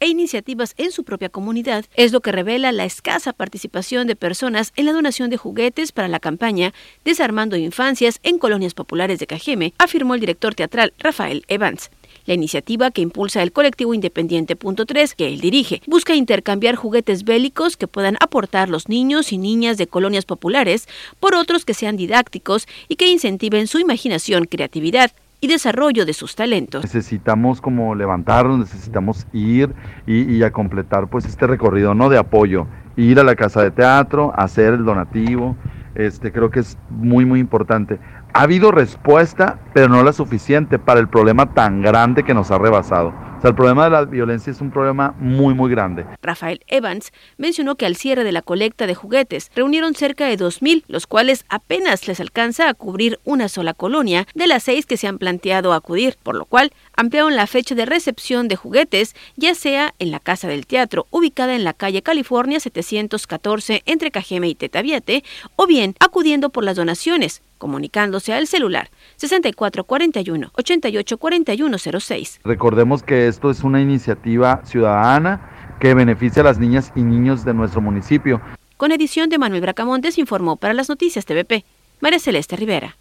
E iniciativas en su propia comunidad es lo que revela la escasa participación de personas en la donación de juguetes para la campaña Desarmando Infancias en Colonias Populares de Cajeme, afirmó el director teatral Rafael Evans. La iniciativa que impulsa el colectivo Independiente Punto 3, que él dirige, busca intercambiar juguetes bélicos que puedan aportar los niños y niñas de colonias populares por otros que sean didácticos y que incentiven su imaginación, creatividad, y desarrollo de sus talentos. Necesitamos como levantarnos, necesitamos ir y, a completar pues este recorrido no de apoyo, ir a la casa de teatro, hacer el donativo, este creo que es muy muy importante. Ha habido respuesta, pero no la suficiente para el problema tan grande que nos ha rebasado. O sea, el problema de la violencia es un problema muy, muy grande. Rafael Evans mencionó que al cierre de la colecta de juguetes reunieron cerca de 2.000, los cuales apenas les alcanza a cubrir una sola colonia de las seis que se han planteado acudir, por lo cual ampliaron la fecha de recepción de juguetes, ya sea en la Casa del Teatro, ubicada en la calle California 714 entre Cajeme y Tetaviate, o bien acudiendo por las donaciones, comunicándose al celular 6441 884106. Recordemos que esto es una iniciativa ciudadana que beneficia a las niñas y niños de nuestro municipio. Con edición de Manuel Bracamontes informó para las noticias TVP, María Celeste Rivera.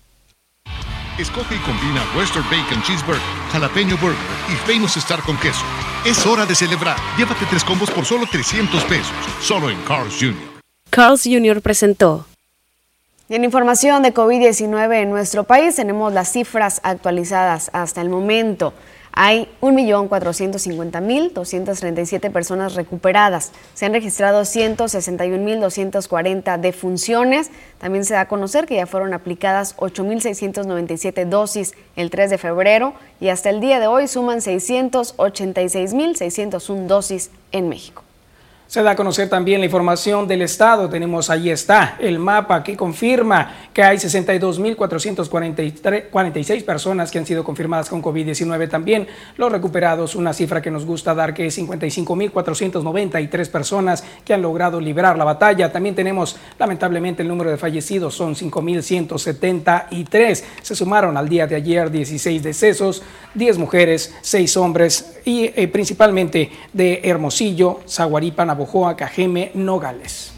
Escoge y combina Western Bacon Cheeseburger, Jalapeño Burger y Famous Star con queso. Es hora de celebrar. Llévate tres combos por solo 300 pesos, solo en Carl's Jr. Carl's Jr. presentó. En información de COVID-19 en nuestro país tenemos las cifras actualizadas hasta el momento. Hay 1.450.237 personas recuperadas. Se han registrado 161.240 defunciones. También se da a conocer que ya fueron aplicadas 8.697 dosis el 3 de febrero y hasta el día de hoy suman 686.601 dosis en México. Se da a conocer también la información del Estado. Tenemos ahí está el mapa que confirma que hay 62.446 personas que han sido confirmadas con COVID-19 también. Los recuperados, una cifra que nos gusta dar que es 55.493 personas que han logrado librar la batalla. También tenemos lamentablemente el número de fallecidos, son 5.173. Se sumaron al día de ayer 16 decesos, 10 mujeres, 6 hombres y eh, principalmente de Hermosillo, Zaguaripa, Navojoa, Cajeme, Nogales.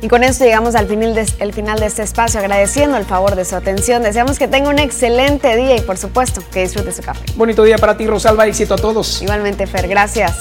Y con esto llegamos al final, de, el final de este espacio, agradeciendo el favor de su atención. Deseamos que tenga un excelente día y, por supuesto, que disfrute su café. Bonito día para ti, Rosalba. Éxito a todos. Igualmente, Fer. Gracias.